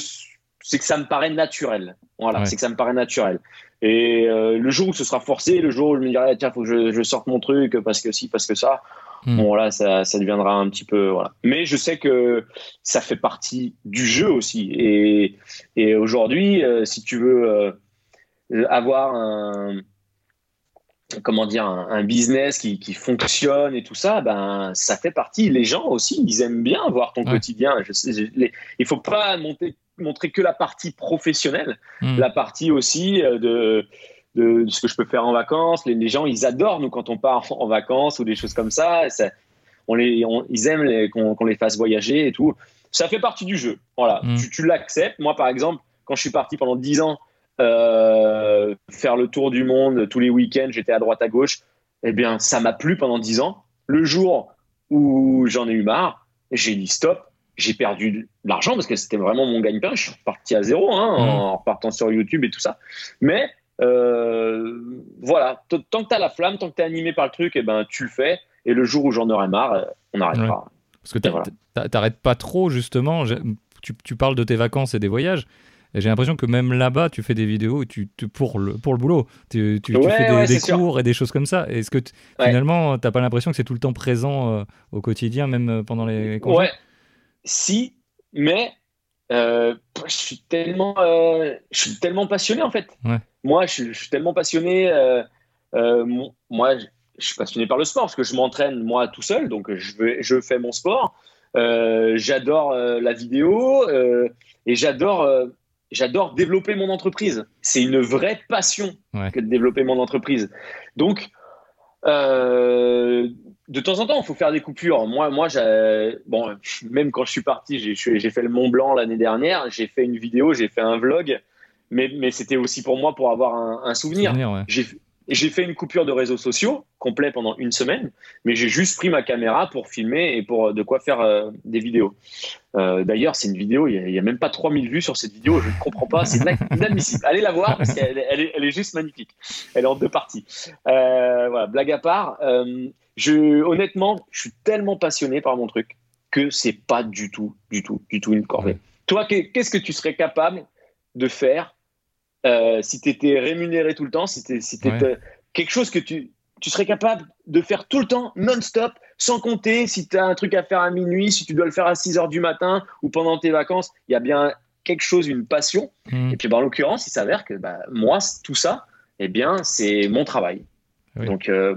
c'est que ça me paraît naturel. Voilà, Ouais. c'est que ça me paraît naturel. Et euh, le jour où ce sera forcé, le jour où je me dirai tiens, faut que je, je sorte mon truc parce que si, parce que ça, Hmm. bon là, ça, ça deviendra un petit peu voilà. Mais je sais que ça fait partie du jeu aussi. Et, et aujourd'hui, euh, si tu veux euh, avoir un comment dire un, un business qui, qui fonctionne et tout ça, ben ça fait partie. Les gens aussi, ils aiment bien voir ton Ouais. quotidien. Je sais, je- les- il faut pas monter, montrer que la partie professionnelle, Hmm. la partie aussi euh, de, de ce que je peux faire en vacances. Les, les gens, ils adorent nous quand on part en vacances ou des choses comme ça. Ça- on les, on- ils aiment qu'on les fasse voyager et tout. Ça fait partie du jeu. Voilà, Mm. tu, tu l'acceptes. Moi, par exemple, quand je suis parti pendant 10 ans euh, faire le tour du monde tous les week-ends, j'étais à droite à gauche. Eh bien, ça m'a plu pendant 10 ans. Le jour où j'en ai eu marre, j'ai dit stop. J'ai perdu de l'argent parce que c'était vraiment mon gagne-pain. Je suis reparti à zéro hein, en repartant sur YouTube et tout ça. Mais euh, voilà, tant que tu as la flamme, tant que tu es animé par le truc, eh ben, tu le fais. Et le jour où j'en aurai marre, euh, on arrêtera. Parce que voilà. t'a- t'arrêtes pas trop, justement. Tu, tu parles de tes vacances et des voyages. Et j'ai l'impression que même là-bas, tu fais des vidéos tu, tu- pour, le, pour le boulot. Tu, tu- tu fais des, ouais, des c'est sûr. cours et des choses comme ça. Est-ce que Ouais. finalement, t'as pas l'impression que c'est tout le temps présent euh, au quotidien, même euh, pendant les congés? Ouais, si, mais euh, je suis tellement, euh, je suis tellement passionné en fait. Moi, je, suis- je suis tellement passionné. moi, je, je suis passionné par le sport parce que je m'entraîne moi tout seul, donc je, vais, je fais mon sport. J'adore la vidéo et j'adore, j'adore développer mon entreprise. C'est une vraie passion Ouais. que de développer mon entreprise. Donc, euh, de temps en temps, il faut faire des coupures. Moi, moi, bon, [LAUGHS] même quand je suis parti, j'ai- fait le Mont Blanc l'année dernière. J'ai fait une vidéo, j'ai fait un vlog, mais, mais c'était aussi pour moi pour avoir un, un souvenir. Souvenir, ouais. J'ai fait une coupure de réseaux sociaux complet pendant une semaine, mais j'ai juste pris ma caméra pour filmer et pour de quoi faire euh, des vidéos. Euh, D'ailleurs, c'est une vidéo, il n'y a, même pas 3000 vues sur cette vidéo, je ne comprends pas, c'est ina- inadmissible. Allez la voir parce qu'elle elle est, elle est juste magnifique. Elle est en deux parties. Euh, voilà, blague à part, euh, je, honnêtement, je suis tellement passionné par mon truc que c'est pas du tout, du tout, du tout une corvée. Toi, qu'est- qu'est-ce que tu serais capable de faire euh, si tu étais rémunéré tout le temps, si tu si Ouais. quelque chose que tu, tu serais capable de faire tout le temps, non-stop, sans compter si tu as un truc à faire à minuit, si tu dois le faire à 6 heures du matin ou pendant tes vacances, il y a bien quelque chose, une passion. Mhm. Et puis bah, en l'occurrence, il s'avère que bah, moi, tout ça, eh bien, c'est mon travail. Oui. Donc euh,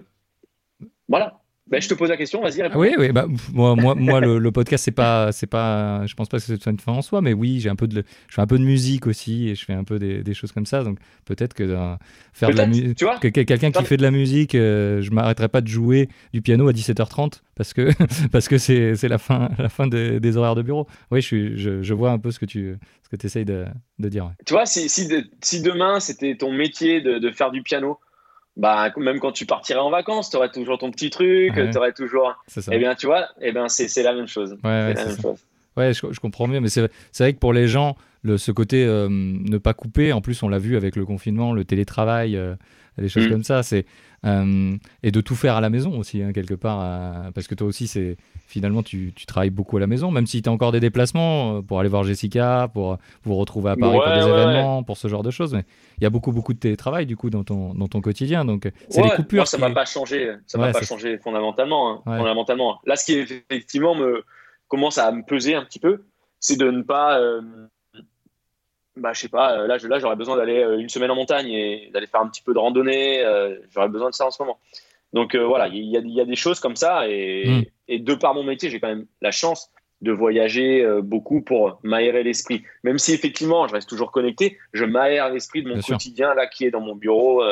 voilà. Ben, je te pose la question, vas-y. Ah oui, oui, bah, moi, moi, moi le, le podcast, c'est pas, c'est pas, je pense pas que c'est une fin en soi, mais oui, j'ai un peu de, je fais un peu de musique aussi et je fais un peu des, des choses comme ça, donc peut-être que euh, faire de la musique, tu vois que que- quelqu'un qui fait de la musique, euh, je m'arrêterai pas de jouer du piano à 17h30 parce que [LAUGHS] parce que c'est c'est la fin, la fin des, des horaires de bureau. Oui, je suis, je, je vois un peu ce que tu, ce que essayes de, de dire. ouais. Tu vois, si, si, de- si demain c'était ton métier de, de faire du piano, bah, même quand tu partirais en vacances, tu aurais toujours ton petit truc, Ouais. tu aurais toujours. Ça. Eh bien, tu vois, eh bien, c'est la même chose. Ouais, c'est ouais, la même chose. Ouais, je, je comprends mieux, mais c'est vrai que pour les gens, le, ce côté euh, ne pas couper, en plus on l'a vu avec le confinement, le télétravail, euh, des choses Mm. comme ça, c'est euh, et de tout faire à la maison aussi hein, quelque part, parce que toi aussi c'est finalement tu, tu travailles beaucoup à la maison, même si tu as encore des déplacements pour aller voir Jessica, pour vous retrouver à Paris pour des ouais, événements, pour ce genre de choses, mais il y a beaucoup beaucoup de télétravail du coup dans ton dans ton quotidien, donc c'est les coupures. moi, ça qui- m'a pas changé. Ça m'a pas changé fondamentalement, hein, fondamentalement. Là, ce qui effectivement me commence à me peser un petit peu, c'est de ne pas. euh, bah, je sais pas. euh, Là, là, j'aurais besoin d'aller euh, une semaine en montagne et d'aller faire un petit peu de randonnée. euh, J'aurais besoin de ça en ce moment. Donc euh, voilà, il y, a- il y a des choses comme ça et, Mm. et de par mon métier, j'ai quand même la chance de voyager beaucoup pour m'aérer l'esprit. Même si effectivement, je reste toujours connecté, je m'aère l'esprit de mon Bien sûr. quotidien là qui est dans mon bureau,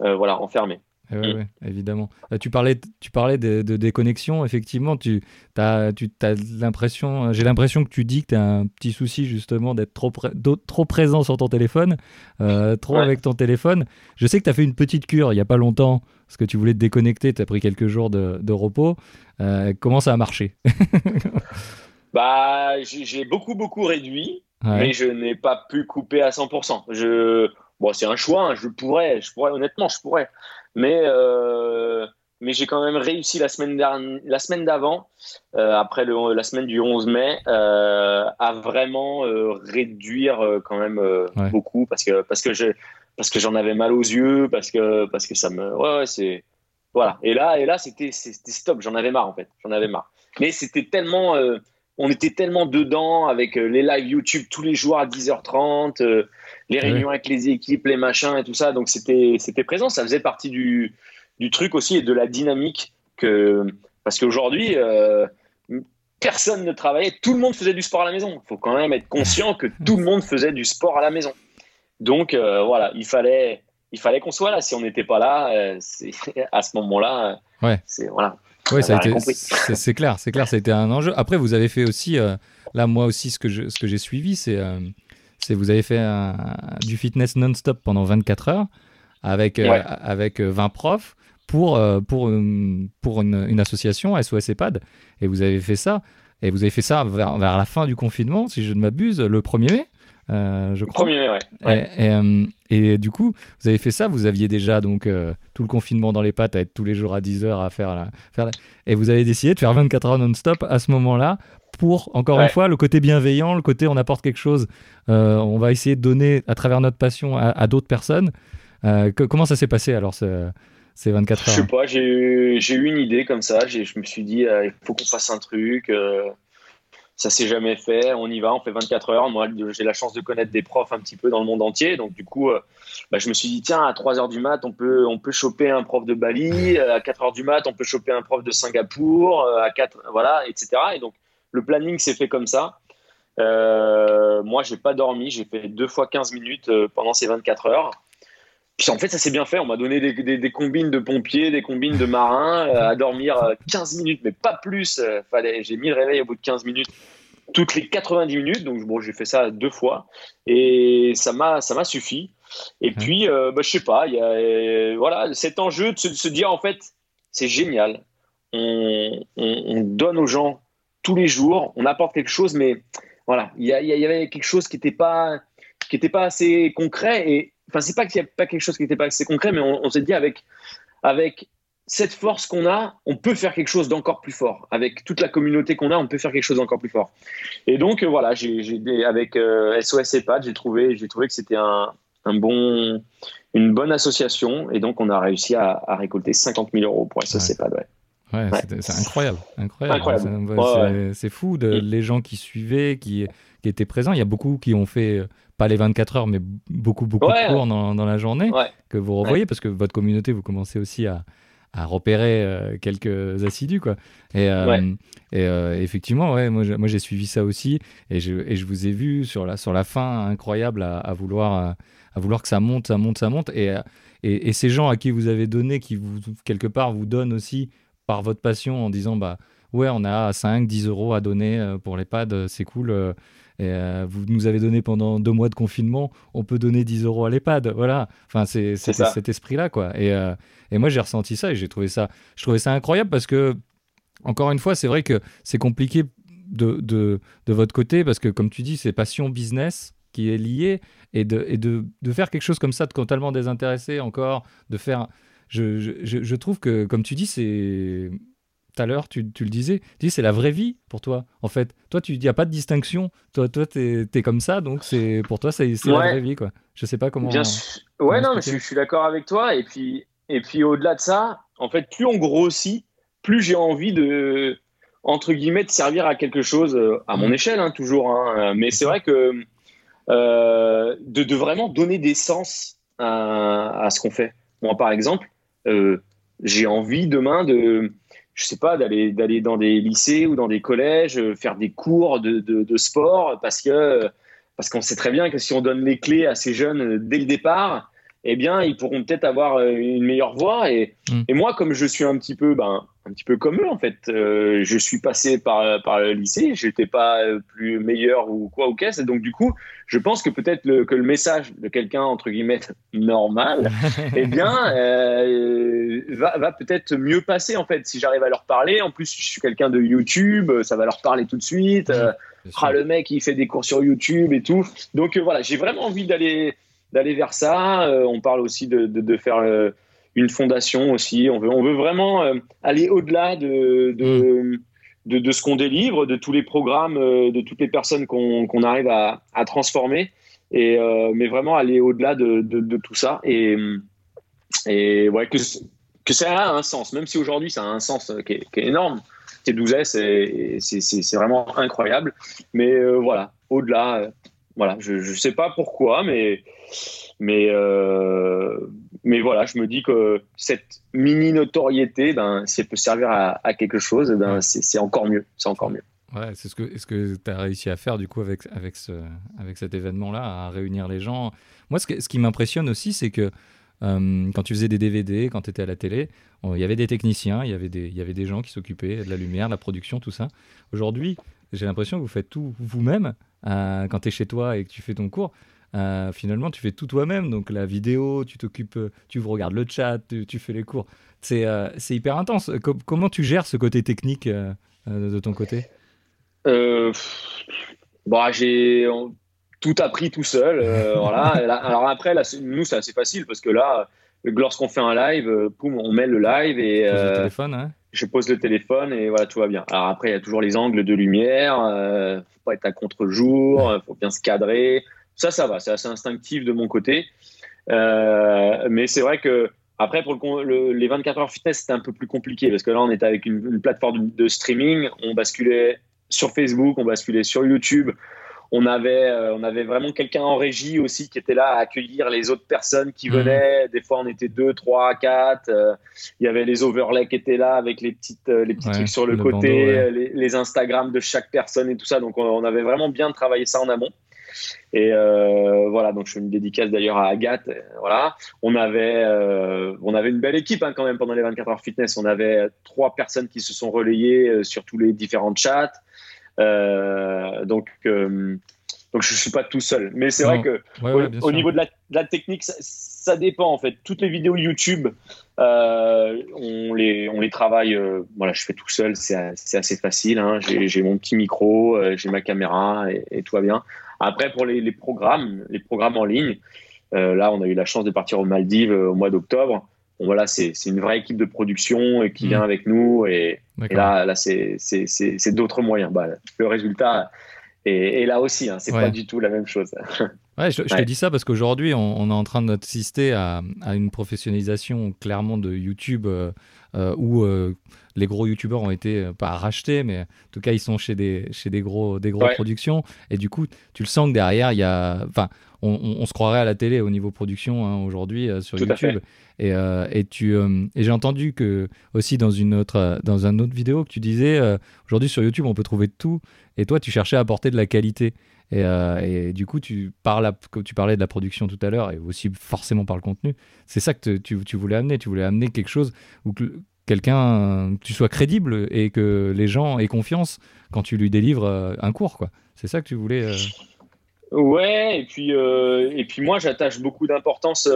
voilà, enfermé. Eh ouais, Mm. ouais, évidemment. Euh, tu parlais, tu parlais de, de déconnexion, effectivement. Tu as, tu as l'impression, j'ai l'impression que tu dis que tu as un petit souci justement d'être trop, pré- trop présent sur ton téléphone, euh, trop Ouais. avec ton téléphone. Je sais que tu as fait une petite cure il n'y a pas longtemps parce que tu voulais te déconnecter, tu as pris quelques jours de, de repos. Euh, comment ça a marché? [LAUGHS] Bah, j'ai j'ai beaucoup, beaucoup réduit, Ouais. mais je n'ai pas pu couper à 100%. Je, bon, c'est un choix, hein, je pourrais, je pourrais, honnêtement, je pourrais. Mais, euh, mais j'ai quand même réussi la semaine dernière, la semaine d'avant, euh, après le, la semaine du 11 mai, euh, à vraiment réduire quand même Ouais. beaucoup parce que, parce que je, parce que j'en avais mal aux yeux, parce que, parce que ça me, ouais, ouais, c'est, voilà. Et là, et là, c'était, c'était stop. J'en avais marre en fait. J'en avais marre. Mais c'était tellement, on était tellement dedans avec euh, les lives YouTube tous les jours à 10h30, euh, les réunions avec les équipes, les machins et tout ça. Donc c'était, c'était présent. Ça faisait partie du, du truc aussi et de la dynamique que, parce qu'aujourd'hui, euh, personne ne travaillait. Tout le monde faisait du sport à la maison. Il faut quand même être conscient que [LAUGHS] tout le monde faisait du sport à la maison. Donc euh, voilà, il fallait, il fallait qu'on soit là. Si on n'était pas là, [LAUGHS] à ce moment-là, Ouais. c'est voilà. Oui, ça a a été, c'est clair, c'est clair, ça a été un enjeu. Après, vous avez fait aussi, euh, là, moi aussi, ce que je- ce que j'ai suivi, c'est, euh, c'est vous avez fait du fitness non-stop pendant 24 heures avec, euh, Ouais. avec euh, 20 profs pour, euh, pour, une, pour une, une association SOS EHPAD. Et vous avez fait ça, et vous avez fait ça vers, vers la fin du confinement, si je ne m'abuse, le 1er mai, euh, je crois. Premier, mai, ouais. ouais. Et, et, euh, et du coup, vous avez fait ça, vous aviez déjà donc euh, tout le confinement dans les pattes à être tous les jours à 10 heures à faire la, faire la- Et vous avez décidé de faire 24 heures non-stop à ce moment-là pour, encore une fois, le côté bienveillant, le côté on apporte quelque chose, on va essayer de donner à travers notre passion à, d'autres personnes. comment ça s'est passé alors ces 24 heures Je sais pas, j'ai eu une idée comme ça, je me suis dit, il faut qu'on fasse un truc ça s'est jamais fait. On y va, on fait 24 heures. Moi, j'ai la chance de connaître des profs un petit peu dans le monde entier. Donc, du coup, euh, bah, je me suis dit, tiens, à 3 heures du mat, on peut, on peut choper un prof de Bali. À 4 heures du mat, on peut choper un prof de Singapour. Euh, à 4, voilà, etc. Et donc, le planning s'est fait comme ça. Euh, moi, j'ai pas dormi. J'ai fait deux fois 15 minutes euh, pendant ces 24 heures. Puis en fait, ça s'est bien fait. On m'a donné des, des, combines de pompiers, des combines de marins, euh, à dormir 15 euh, minutes, mais pas plus. Euh, fallait, j'ai mis le réveil au bout de 15 minutes, toutes les 90 minutes. Donc bon, j'ai fait ça deux fois et ça m'a, ça m'a suffi. Et puis, bah, je sais pas, il y a, voilà, cet enjeu de se, dire en fait, c'est génial. On, on, donne aux gens tous les jours, on apporte quelque chose, mais voilà, il y, y, avait quelque chose qui n'était pas, qui était pas assez concret et Enfin, c'est pas qu'il n'y a pas quelque chose qui n'était pas assez concret, mais on, s'est dit avec, avec cette force qu'on a, on peut faire quelque chose d'encore plus fort. Avec toute la communauté qu'on a, on peut faire quelque chose d'encore plus fort. Et donc, euh, voilà, j'ai, avec SOS EHPAD, j'ai trouvé, j'ai trouvé que c'était un, un, bon, une bonne association. Et donc, on a réussi à, récolter 50 000 euros pour SOS EHPAD. Ouais. c'est incroyable, incroyable. C'est fou de, les gens qui suivaient, qui, qui étaient présents. Il y a beaucoup qui ont fait pas les 24 heures, mais beaucoup, beaucoup de cours dans, dans, la journée que vous revoyez parce que votre communauté, vous commencez aussi à, à repérer euh, quelques assidus. Quoi. Et, euh, et euh, effectivement, ouais, moi, moi j'ai suivi ça aussi et je, et je vous ai vu sur la, sur la fin incroyable à, à vouloir, à, vouloir que ça monte, ça monte, ça monte. Et, et, et, ces gens à qui vous avez donné, qui vous, quelque part vous donnent aussi par votre passion en disant bah ouais, on a 5, 10 euros à donner pour les pads, c'est cool. Et, euh, vous nous avez donné pendant deux mois de confinement, on peut donner 10 euros à l'EHPAD. Voilà. Enfin, c'est cet esprit-là, quoi. Et, euh, et moi, j'ai ressenti ça et j'ai trouvé ça, je trouvais ça incroyable parce que, encore une fois, c'est vrai que c'est compliqué de, de, de, votre côté parce que, comme tu dis, c'est passion business qui est lié et, de, et de, de, faire quelque chose comme ça de totalement désintéressé encore, de faire. Je, je, je trouve que, comme tu dis, c'est tout à l'heure, tu, le disais, tu dis c'est la vraie vie pour toi. En fait, toi, tu n'y a pas de distinction. Toi, toi, es comme ça, donc c'est pour toi, c'est la vraie vie, quoi. Je sais pas comment. Bien Ouais, non, mais je, suis d'accord avec toi. Et puis, et puis au-delà de ça, en fait, plus on grossit, plus j'ai envie de entre guillemets de servir à quelque chose euh, à mon mmh. échelle, hein, toujours. Hein. mais c'est vrai que euh, de, vraiment donner des sens à, ce qu'on fait. Moi, par exemple, euh, j'ai envie demain de je sais pas, d'aller d'aller dans des lycées ou dans des collèges, euh, faire des cours de, de, sport, parce que parce qu'on sait très bien que si on donne les clés à ces jeunes euh, dès le départ, eh bien, ils pourront peut-être avoir euh, une meilleure voie. Et, mm. et, moi, comme je suis un petit peu, ben, un petit peu comme eux, en fait, euh, je suis passé par, par le lycée, j'étais pas plus meilleur ou quoi ou qu'est-ce. Donc, du coup, je pense que peut-être que le message de quelqu'un, entre guillemets, [LAUGHS] normal, [LAUGHS] eh bien, euh, va, va peut-être mieux passer, en fait, si j'arrive à leur parler. En plus, je suis quelqu'un de YouTube, ça va leur parler tout de suite. ah, le mec, il fait des cours sur YouTube et tout. Donc, voilà, j'ai vraiment envie d'aller d'aller vers ça. Euh, on parle aussi de, de, faire euh, une fondation aussi. On veut, on veut vraiment euh, aller au-delà de, de, mm. de, ce qu'on délivre, de tous les programmes, de toutes les personnes qu'on arrive à, à, transformer. Et, mais vraiment aller au-delà de, tout ça. Et, et ouais, que, que ça a un sens, même si aujourd'hui ça a un sens qui est, qui est énorme. T12S, c'est vraiment incroyable. Mais voilà, au-delà, voilà, je ne sais pas pourquoi, mais, mais, euh, mais voilà, je me dis que cette mini notoriété, ben, si peut servir à, quelque chose, ben, c'est encore mieux. C'est encore mieux. Ouais, c'est ce que, ce que tu as réussi à faire du coup avec, avec, ce, avec cet événement-là, à réunir les gens? Moi, ce, ce qui m'impressionne aussi, c'est que euh, quand tu faisais des DVD, quand tu étais à la télé, il y avait des techniciens, il y avait des, il y avait des gens qui s'occupaient de la lumière, de la production, tout ça. Aujourd'hui, j'ai l'impression que vous faites tout vous-même euh, quand tu es chez toi et que tu fais ton cours. Euh, finalement, tu fais tout toi-même. Donc, la vidéo, tu t'occupes, tu regardes le chat, tu, fais les cours. C'est euh, hyper intense. comment tu gères ce côté technique de ton côté? Bon, J'ai tout appris tout seul. [LAUGHS] voilà. Alors, après, là, nous, c'est assez facile parce que là, lorsqu'on fait un live, poum, on met le live et. téléphone, hein je pose le téléphone et voilà, tout va bien. Alors après, il y a toujours les angles de lumière, euh, faut pas être à contre-jour, euh, faut bien se cadrer. Ça, ça va, c'est assez instinctif de mon côté. Euh, mais c'est vrai que après, pour le, les 24 heures fitness, c'était un peu plus compliqué parce que là, on était avec une, plateforme de, streaming, on basculait sur Facebook, on basculait sur YouTube, on avait, euh, on avait vraiment quelqu'un en régie aussi qui était là à accueillir les autres personnes qui mhm. venaient. Des fois, on était deux, trois, quatre. Euh, il y avait les overlays qui étaient là avec les petites, euh, les petits trucs sur le, côté, les, les, Instagram de chaque personne et tout ça. Donc, on, avait vraiment bien travaillé ça en amont. Et voilà, donc je fais une dédicace d'ailleurs à Agathe. Voilà, on avait, on avait une belle équipe hein, quand même pendant les 24 heures fitness. On avait trois personnes qui se sont relayées sur tous les différents chats. Euh, donc, euh, donc je suis pas tout seul. Mais c'est vrai que au, niveau de la, technique, ça, dépend en fait. Toutes les vidéos YouTube, euh, on, les, on les travaille. voilà, je fais tout seul, c'est assez facile. Hein. J'ai mon petit micro, j'ai ma caméra et, tout va bien. Après, pour les, les, programmes, les programmes en ligne, là, on a eu la chance de partir aux Maldives au mois d'octobre voilà, c'est une vraie équipe de production et qui vient mm. avec nous. Et, là, là c'est d'autres moyens. Bah, le résultat est, là aussi. Hein, c'est pas du tout la même chose. [LAUGHS] Ouais, je, te dis ça parce qu'aujourd'hui, on, est en train d'assister à, à, une professionnalisation clairement de YouTube euh, euh, où euh, les gros YouTubeurs ont été pas rachetés, mais en tout cas, ils sont chez des, chez des gros, des grosses productions. Et du coup, tu le sens que derrière, il y a. Enfin, on, se croirait à la télé au niveau production hein, aujourd'hui sur YouTube. Et, et, tu, et j'ai entendu que aussi dans une autre, dans un autre vidéo que tu disais aujourd'hui sur YouTube, on peut trouver tout. Et toi, tu cherchais à apporter de la qualité. Euh, et, du coup, tu, parles tu parlais de la production tout à l'heure et aussi forcément par le contenu. C'est ça que tu, voulais amener. Tu voulais amener quelque chose où que quelqu'un, tu sois crédible et que les gens aient confiance quand tu lui délivres euh, un cours. quoi. C'est ça que tu voulais. Euh ouais, et puis, et puis moi, j'attache beaucoup d'importance.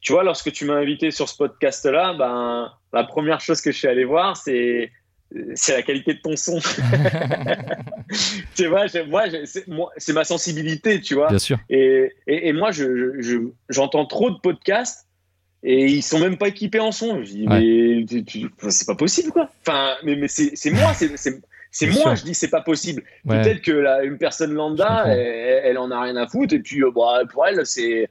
tu vois, lorsque tu m'as invité sur ce podcast-là, ben, la première chose que je suis allé voir, c'est c'est la qualité de ton son. [LAUGHS] tu vois, moi, c'est ma sensibilité, tu vois. Bien sûr. Et, et, moi, j'entends je, trop de podcasts et ils sont même pas équipés en son. Je dis, mais c'est pas possible, quoi. Enfin, mais, mais c'est moi, c'est moi, je dis, c'est pas possible. Peut-être que là, une personne lambda, elle, en a rien à foutre et puis, euh, bah, pour elle, c'est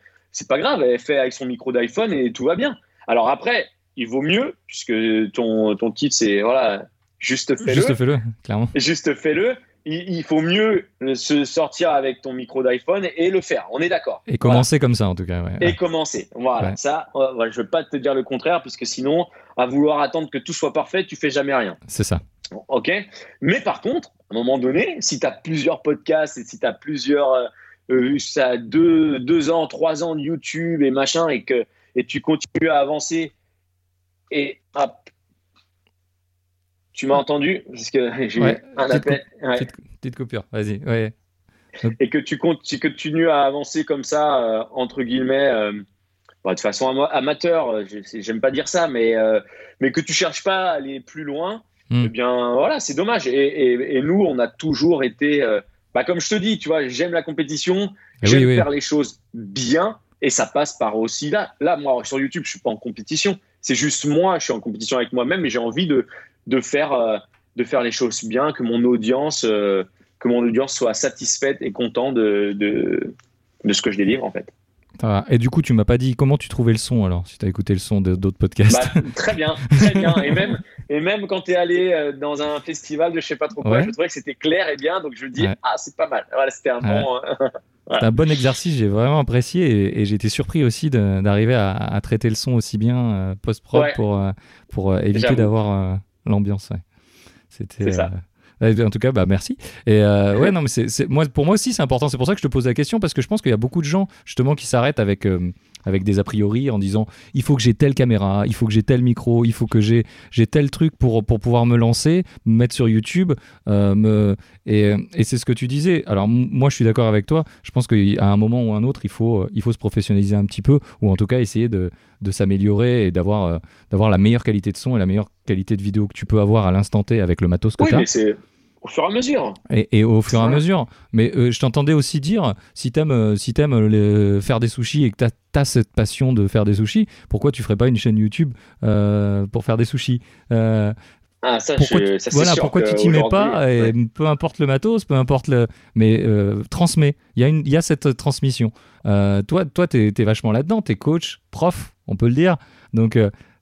pas grave. Elle fait avec son micro d'iPhone et tout va bien. Alors après, il vaut mieux, puisque ton, ton titre, c'est voilà, juste fais-le. Juste fais-le, clairement. Juste fais-le. Il, faut mieux se sortir avec ton micro d'iPhone et le faire. On est d'accord. Et commencer comme ça, en tout cas. Et commencer. Voilà. Ça, je ne veux pas te dire le contraire, parce que sinon, à vouloir attendre que tout soit parfait, tu fais jamais rien. C'est ça. Ok? Mais par contre, à un moment donné, si tu as plusieurs podcasts et si tu as plusieurs. Euh, euh, ça deux, deux ans, trois ans de YouTube et machin, et que et tu continues à avancer et à tu m'as entendu? Parce que [LAUGHS] j'ai eu un appel. Petite, coupure, vas-y. Et que tu continues à avancer comme ça, euh, entre guillemets, euh, de façon amateur, euh, j'aime pas dire ça, mais, mais que tu cherches pas à aller plus loin, hmm. eh bien voilà, c'est dommage. Et, nous, on a toujours été, bah, comme je te dis, tu vois, j'aime la compétition, eh j'aime faire les choses bien, et ça passe par aussi là. Là, moi, sur YouTube, je suis pas en compétition. C'est juste moi, je suis en compétition avec moi-même, et j'ai envie de, de faire, euh, de faire les choses bien, que mon audience, euh, que mon audience soit satisfaite et content de, de, de ce que je délivre en fait. Et du coup, tu m'as pas dit comment tu trouvais le son alors, si tu as écouté le son d'autres podcasts. Bah, très bien, très bien. Et même, et même quand tu es allé euh, dans un festival de je sais pas trop quoi, je trouvais que c'était clair et bien, donc je me dis, ah, c'est pas mal. Voilà, c'était un bon. [LAUGHS] C'est un bon exercice, j'ai vraiment apprécié et, j'ai été surpris aussi d'arriver à, à, traiter le son aussi bien post-prod pour, pour éviter d'avoir l'ambiance. Ouais. C'était. Euh, en tout cas, bah, merci. Et euh, [LAUGHS] ouais, non, mais c'est, moi, pour moi aussi, c'est important. C'est pour ça que je te pose la question parce que je pense qu'il y a beaucoup de gens justement qui s'arrêtent avec euh, avec des a priori en disant il faut que j'ai telle caméra, il faut que j'ai tel micro, il faut que j'ai tel truc pour pour pouvoir me lancer, me mettre sur YouTube, me et, et c'est ce que tu disais. Alors moi, je suis d'accord avec toi. Je pense qu'à un moment ou un autre, il faut il faut se professionnaliser un petit peu ou en tout cas essayer de de s'améliorer et d'avoir d'avoir la meilleure qualité de son et la meilleure qualité de vidéo que tu peux avoir à l'instant T avec le matos que oui, tu as. Au fur et à mesure. Et, au fur et à mesure. Mais je t'entendais aussi dire, si t'aimes si aimes faire des sushis et que t'as as cette passion de faire des sushis, pourquoi tu ferais pas une chaîne YouTube pour faire des sushis ah, ça, pourquoi, je, tu, voilà, pourquoi tu t'y mets pas et Peu importe le matos, peu importe le. Mais euh, transmets. Il y, a une, il y a cette transmission. Euh, toi, toi tu es, vachement là-dedans. Tu es coach, prof, on peut le dire. Donc,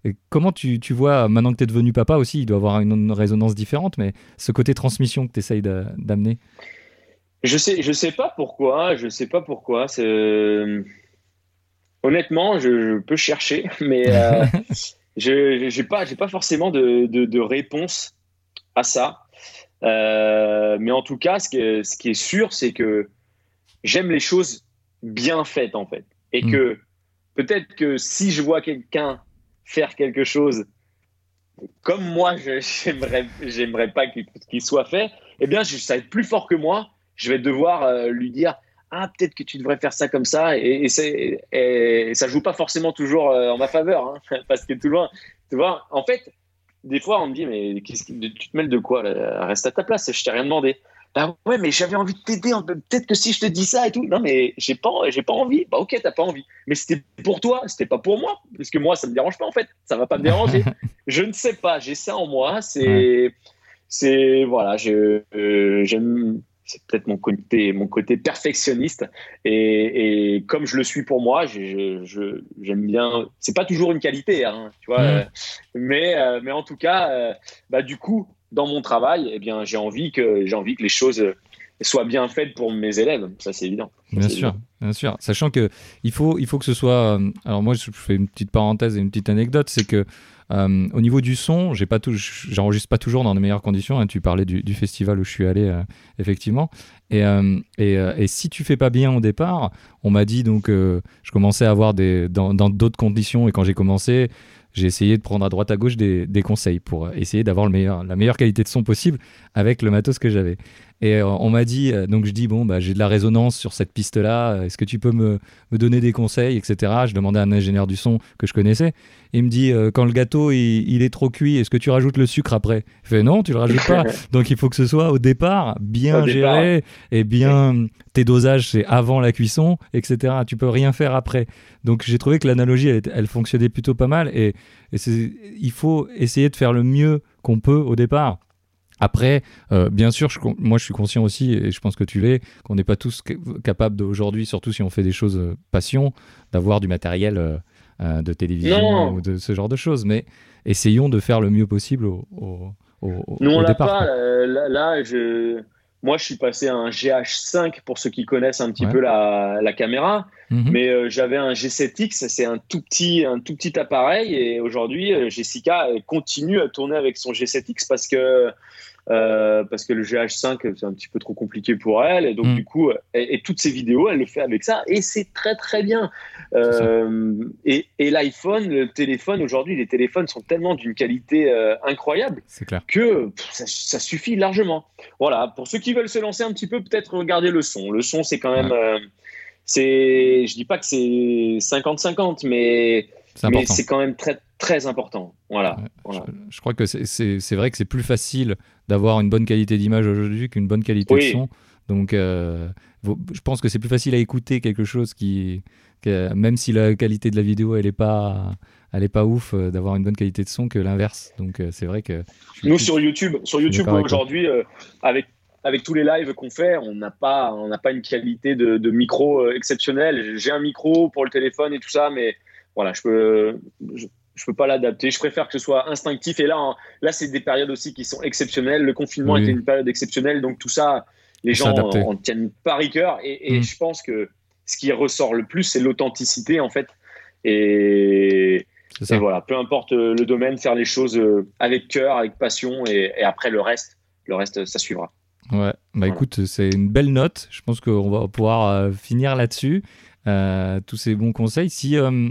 euh, comment tu, tu, vois, maintenant que tu es devenu papa aussi, il doit avoir une, résonance différente, mais ce côté transmission que tu essayes d'amener? Je sais, je sais pas pourquoi. Je sais pas pourquoi. Honnêtement, je, je, peux chercher, [LAUGHS] mais. [LAUGHS] je n'ai pas, pas forcément de, de, réponse à ça. Euh, mais en tout cas, ce qui est, ce qui est sûr, c'est que j'aime les choses bien faites, en fait. Et mm. que peut-être que si je vois quelqu'un faire quelque chose comme moi, [LAUGHS] j'aimerais, j'aimerais pas qu'il soit fait, eh bien, ça va être plus fort que moi. Je vais devoir euh, lui dire ah peut-être que tu devrais faire ça comme ça et, et, et ça joue pas forcément toujours euh, en ma faveur hein, [LAUGHS] parce que tout loin tu vois en fait des fois on me dit mais tu te mêles de quoi reste à ta place je t'ai rien demandé bah ouais mais j'avais envie de t'aider peut-être que si je te dis ça et tout. Non mais j'ai pas j'ai pas envie. Bah ok t'as pas envie. Mais c'était pour toi c'était pas pour moi. Parce que moi ça me dérange pas en fait. Ça va pas me déranger. [LAUGHS] Je ne sais pas. J'ai ça en moi. C'est c'est voilà je euh, j'aime c'est peut-être mon côté, mon côté perfectionniste. Et, comme je le suis pour moi, j'aime je, bien. C'est pas toujours une qualité, hein, tu vois. Mmh. Mais, euh, mais en tout cas, euh, bah, du coup, dans mon travail, eh bien, j'ai envie que j'ai envie que les choses soient bien faites pour mes élèves. Ça, c'est évident. bien sûr, bien sûr. Sachant que il faut, il faut que ce soit. Euh, alors moi, je fais une petite parenthèse et une petite anecdote, c'est que euh, au niveau du son, j'ai pas tout, j'enregistre pas toujours dans les meilleures conditions. Hein. tu parlais du, festival où je suis allé, euh, effectivement. Et, euh, et, et, si tu fais pas bien au départ, on m'a dit donc, je commençais à avoir des dans d'autres conditions et quand j'ai commencé, j'ai essayé de prendre à droite à gauche des, des conseils pour essayer d'avoir le meilleur, la meilleure qualité de son possible avec le matos que j'avais. Et euh, on m'a dit, euh, donc je dis, bon, bah, j'ai de la résonance sur cette piste-là, euh, est-ce que tu peux me, me, donner des conseils, etc. Je demandais à un ingénieur du son que je connaissais. Il me dit, quand le gâteau il, est trop cuit, est-ce que tu rajoutes le sucre après? Je fais non, tu le rajoutes pas. [LAUGHS] donc il faut que ce soit au départ bien géré et bien. Tes dosages, c'est avant la cuisson, etc. Tu peux rien faire après. Donc j'ai trouvé que l'analogie, elle, elle, fonctionnait plutôt pas mal et, et il faut essayer de faire le mieux qu'on peut au départ. Après, euh, bien sûr, moi je suis conscient aussi, et je pense que tu l'es, qu'on n'est pas tous capables aujourd'hui, surtout si on fait des choses euh, passion, d'avoir du matériel euh, de télévision ou de ce genre de choses. Mais essayons de faire le mieux possible au, au, au, Nous, on l'a pas. là, je... moi je suis passé à un GH5 pour ceux qui connaissent un petit peu la, la caméra. Mhm. Mais j'avais un G7X, c'est un tout petit, un tout petit appareil, et aujourd'hui Jessica continue à tourner avec son G7X parce que euh, parce que le GH5 c'est un petit peu trop compliqué pour elle. Et donc mm. du coup et, toutes ces vidéos elle le fait avec ça. Et c'est très très bien. Euh, et, et l'iPhone le téléphone aujourd'hui les téléphones sont tellement d'une qualité euh, incroyable que ça, suffit largement. Voilà. Pour ceux qui veulent se lancer un petit peu peut-être regarder le son. Le son c'est quand même c'est je dis pas que c'est 50-50 mais mais c'est quand même très très important. Voilà. Je, crois que c'est vrai que c'est plus facile d'avoir une bonne qualité d'image aujourd'hui qu'une bonne qualité de son. Donc, euh, je pense que c'est plus facile à écouter quelque chose qui, même si la qualité de la vidéo elle est pas, elle est pas ouf, euh, d'avoir une bonne qualité de son que l'inverse. Donc, euh, c'est vrai que nous sur YouTube, sur YouTube aujourd'hui, avec avec tous les lives qu'on fait, on n'a pas, on n'a pas une qualité de, de micro exceptionnelle. J'ai un micro pour le téléphone et tout ça, mais voilà, je peux, je, peux pas l'adapter. Je préfère que ce soit instinctif. Et là, là, c'est des périodes aussi qui sont exceptionnelles. Le confinement était une période exceptionnelle, donc tout ça, les gens en, tiennent pas rigueur. Et, mm. je pense que ce qui ressort le plus, c'est l'authenticité en fait. Et, voilà, peu importe le domaine, faire les choses euh, avec cœur, avec passion, et, après le reste, le reste, ça suivra. Ouais, bah écoute, c'est une belle note. Je pense qu'on va pouvoir euh, finir là-dessus. Euh, tous ces bons conseils. Si euh,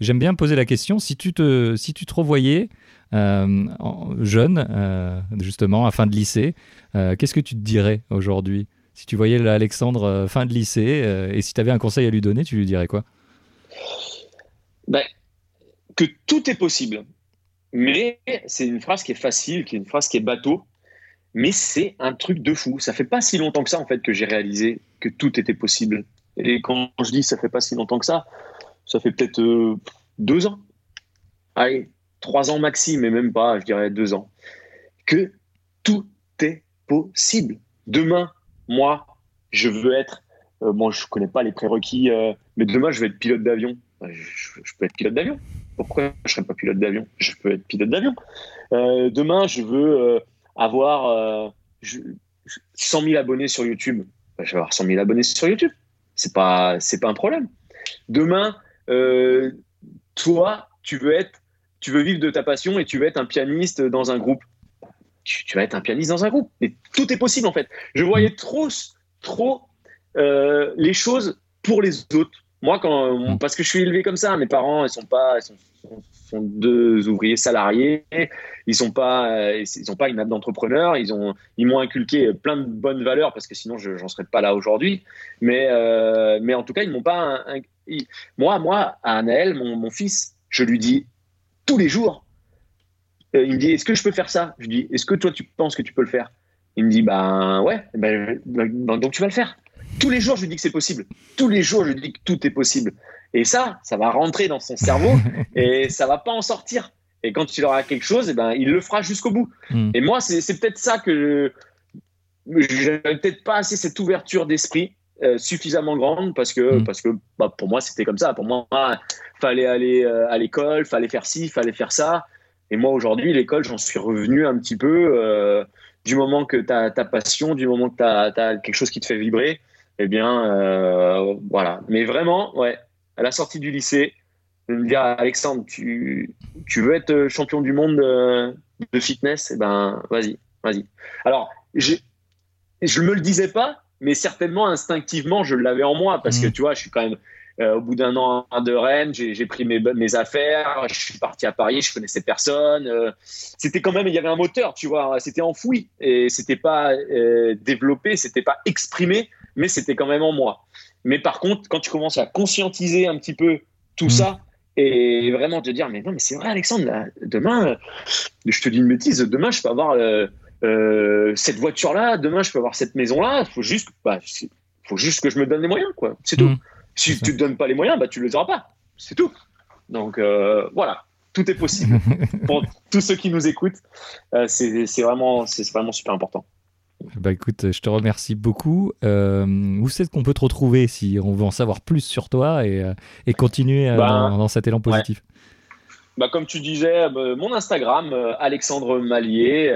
j'aime bien poser la question, si tu te, si tu te revoyais euh, jeune, justement, à fin de lycée, qu'est-ce que tu te dirais aujourd'hui? Si tu voyais Alexandre fin de lycée et si tu avais un conseil à lui donner, tu lui dirais quoi? Ben, Que tout est possible. Mais c'est une phrase qui est facile, qui est une phrase qui est bateau. mais c'est un truc de fou. Ça fait pas si longtemps que ça, en fait, que j'ai réalisé que tout était possible. Et quand je dis ça fait pas si longtemps que ça, ça fait peut-être euh, deux ans. Allez, trois ans maxi, mais même pas, je dirais deux ans. Que tout est possible. Demain, moi, je veux être. Euh, bon, je connais pas les prérequis, euh, mais demain, je vais être pilote d'avion. Je, peux être pilote d'avion. Pourquoi je serais pas pilote d'avion? Je peux être pilote d'avion. demain, je veux avoir 100 000 abonnés sur YouTube. Je vais avoir 100 000 abonnés sur YouTube. C'est pas, c'est pas un problème. Demain, euh, toi, tu veux être, tu veux vivre de ta passion et tu veux être un pianiste dans un groupe. Tu, vas être un pianiste dans un groupe. Mais tout est possible en fait. Je voyais trop, trop euh, les choses pour les autres. Moi, quand, mm. parce que je suis élevé comme ça, mes parents, ils sont pas, ils sont, sont deux ouvriers salariés. Ils sont pas, euh, pas une âme d'entrepreneur. Ils ont, ils m'ont inculqué plein de bonnes valeurs parce que sinon, je j'en serais pas là aujourd'hui. Mais, euh, mais en tout cas, ils m'ont pas. moi, moi, à Anaël, mon, fils, je lui dis tous les jours. Euh, il me dit, est-ce que je peux faire ça? Je lui dis, est-ce que toi, tu penses que tu peux le faire? Il me dit, ben ouais. Ben, donc tu vas le faire. Tous les jours, je lui dis que c'est possible. Tous les jours, je lui dis que tout est possible. Et ça, ça va rentrer dans son cerveau [LAUGHS] et ça va pas en sortir. Et quand il aura quelque chose, et eh ben, il le fera jusqu'au bout. Hmm. Et moi, c'est peut-être ça que je n'avais peut-être pas assez cette ouverture d'esprit euh, suffisamment grande parce que, hmm. parce que bah, pour moi, c'était comme ça. Pour moi, fallait aller euh, à l'école, fallait faire ci, fallait faire ça. Et moi, aujourd'hui, l'école, j'en suis revenu un petit peu. Euh, du moment que tu as ta passion, du moment que tu as, as, quelque chose qui te fait vibrer, eh bien, voilà. Mais vraiment, ouais, à la sortie du lycée, de me dire Alexandre, tu, tu veux être champion du monde de, fitness? Eh ben, vas-y, vas-y. Alors, je je me le disais pas, mais certainement instinctivement, je l'avais en moi parce que mmh. tu vois, je suis quand même euh, au bout d'un an de Rennes, j'ai pris mes, mes affaires, je suis parti à Paris, je connaissais personne. Euh, c'était quand même, il y avait un moteur, tu vois, c'était enfoui et c'était pas euh, développé, c'était pas exprimé, mais c'était quand même en moi. Mais par contre, quand tu commences à conscientiser un petit peu tout mm. ça et vraiment te dire, mais non, mais c'est vrai, Alexandre, demain, euh, je te dis une bêtise, demain, je peux avoir euh, euh, cette voiture-là, demain, je peux avoir cette maison-là. Il faut juste, bah, faut juste que je me donne les moyens, quoi. C'est tout. Mm. Si tu ne te donnes pas les moyens, bah, tu les auras pas. C'est tout. Donc, voilà. Tout est possible. [LAUGHS] Pour tous ceux qui nous écoutent, c'est vraiment, vraiment super important. Bah écoute, je te remercie beaucoup. Euh, où c'est qu'on peut te retrouver si on veut en savoir plus sur toi et, euh, et continuer euh, bah, dans, cet élan positif? Bah, Comme tu disais, mon Instagram, Alexandre Malier,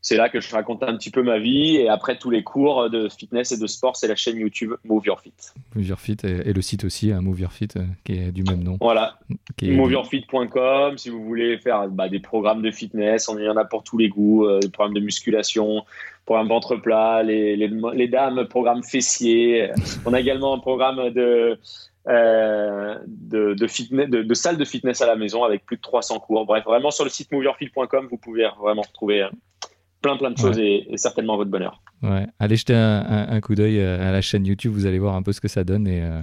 c'est là que je raconte un petit peu ma vie. Et après, tous les cours de fitness et de sport, c'est la chaîne YouTube Move Your Fit. Move Your Fit et, le site aussi, hein, Move Your Fit, euh, qui est du même nom. Voilà. MoveYourFit.com. Si vous voulez faire bah, des programmes de fitness, on y en a pour tous les goûts. Euh, des programmes de musculation, programme ventre plat, les, les, les, dames, programme fessier. On a également un programme de. Euh, de, de, fitness, de, de, salle de fitness à la maison avec plus de 300 cours. Bref, vraiment sur le site moveyourfit.com, vous pouvez vraiment retrouver plein plein de choses et, certainement votre bonheur. Ouais, allez jeter un, coup d'œil euh, à la chaîne YouTube, vous allez voir un peu ce que ça donne et, euh,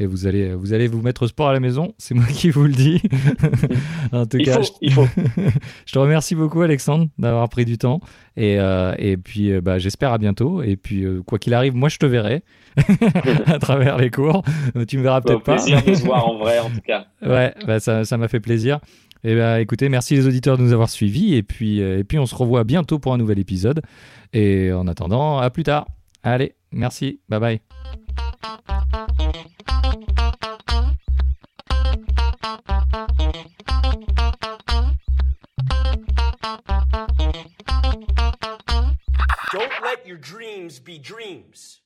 et vous, allez, vous allez vous mettre au sport à la maison, c'est moi qui vous le dis. [LAUGHS] en tout il cas, faut, il faut. [LAUGHS] je te remercie beaucoup Alexandre d'avoir pris du temps et, euh, et puis bah, j'espère à bientôt et puis quoi qu'il arrive, moi je te verrai [LAUGHS] à travers les cours. Tu me verras peut-être pas. plaisir de se voir en vrai en tout cas. Ouais, bah, ça m'a fait plaisir. Eh bien, écoutez, merci les auditeurs de nous avoir suivis. Et puis, euh, et puis, on se revoit bientôt pour un nouvel épisode. Et en attendant, à plus tard. Allez, merci. Bye bye. Don't let your dreams be dreams.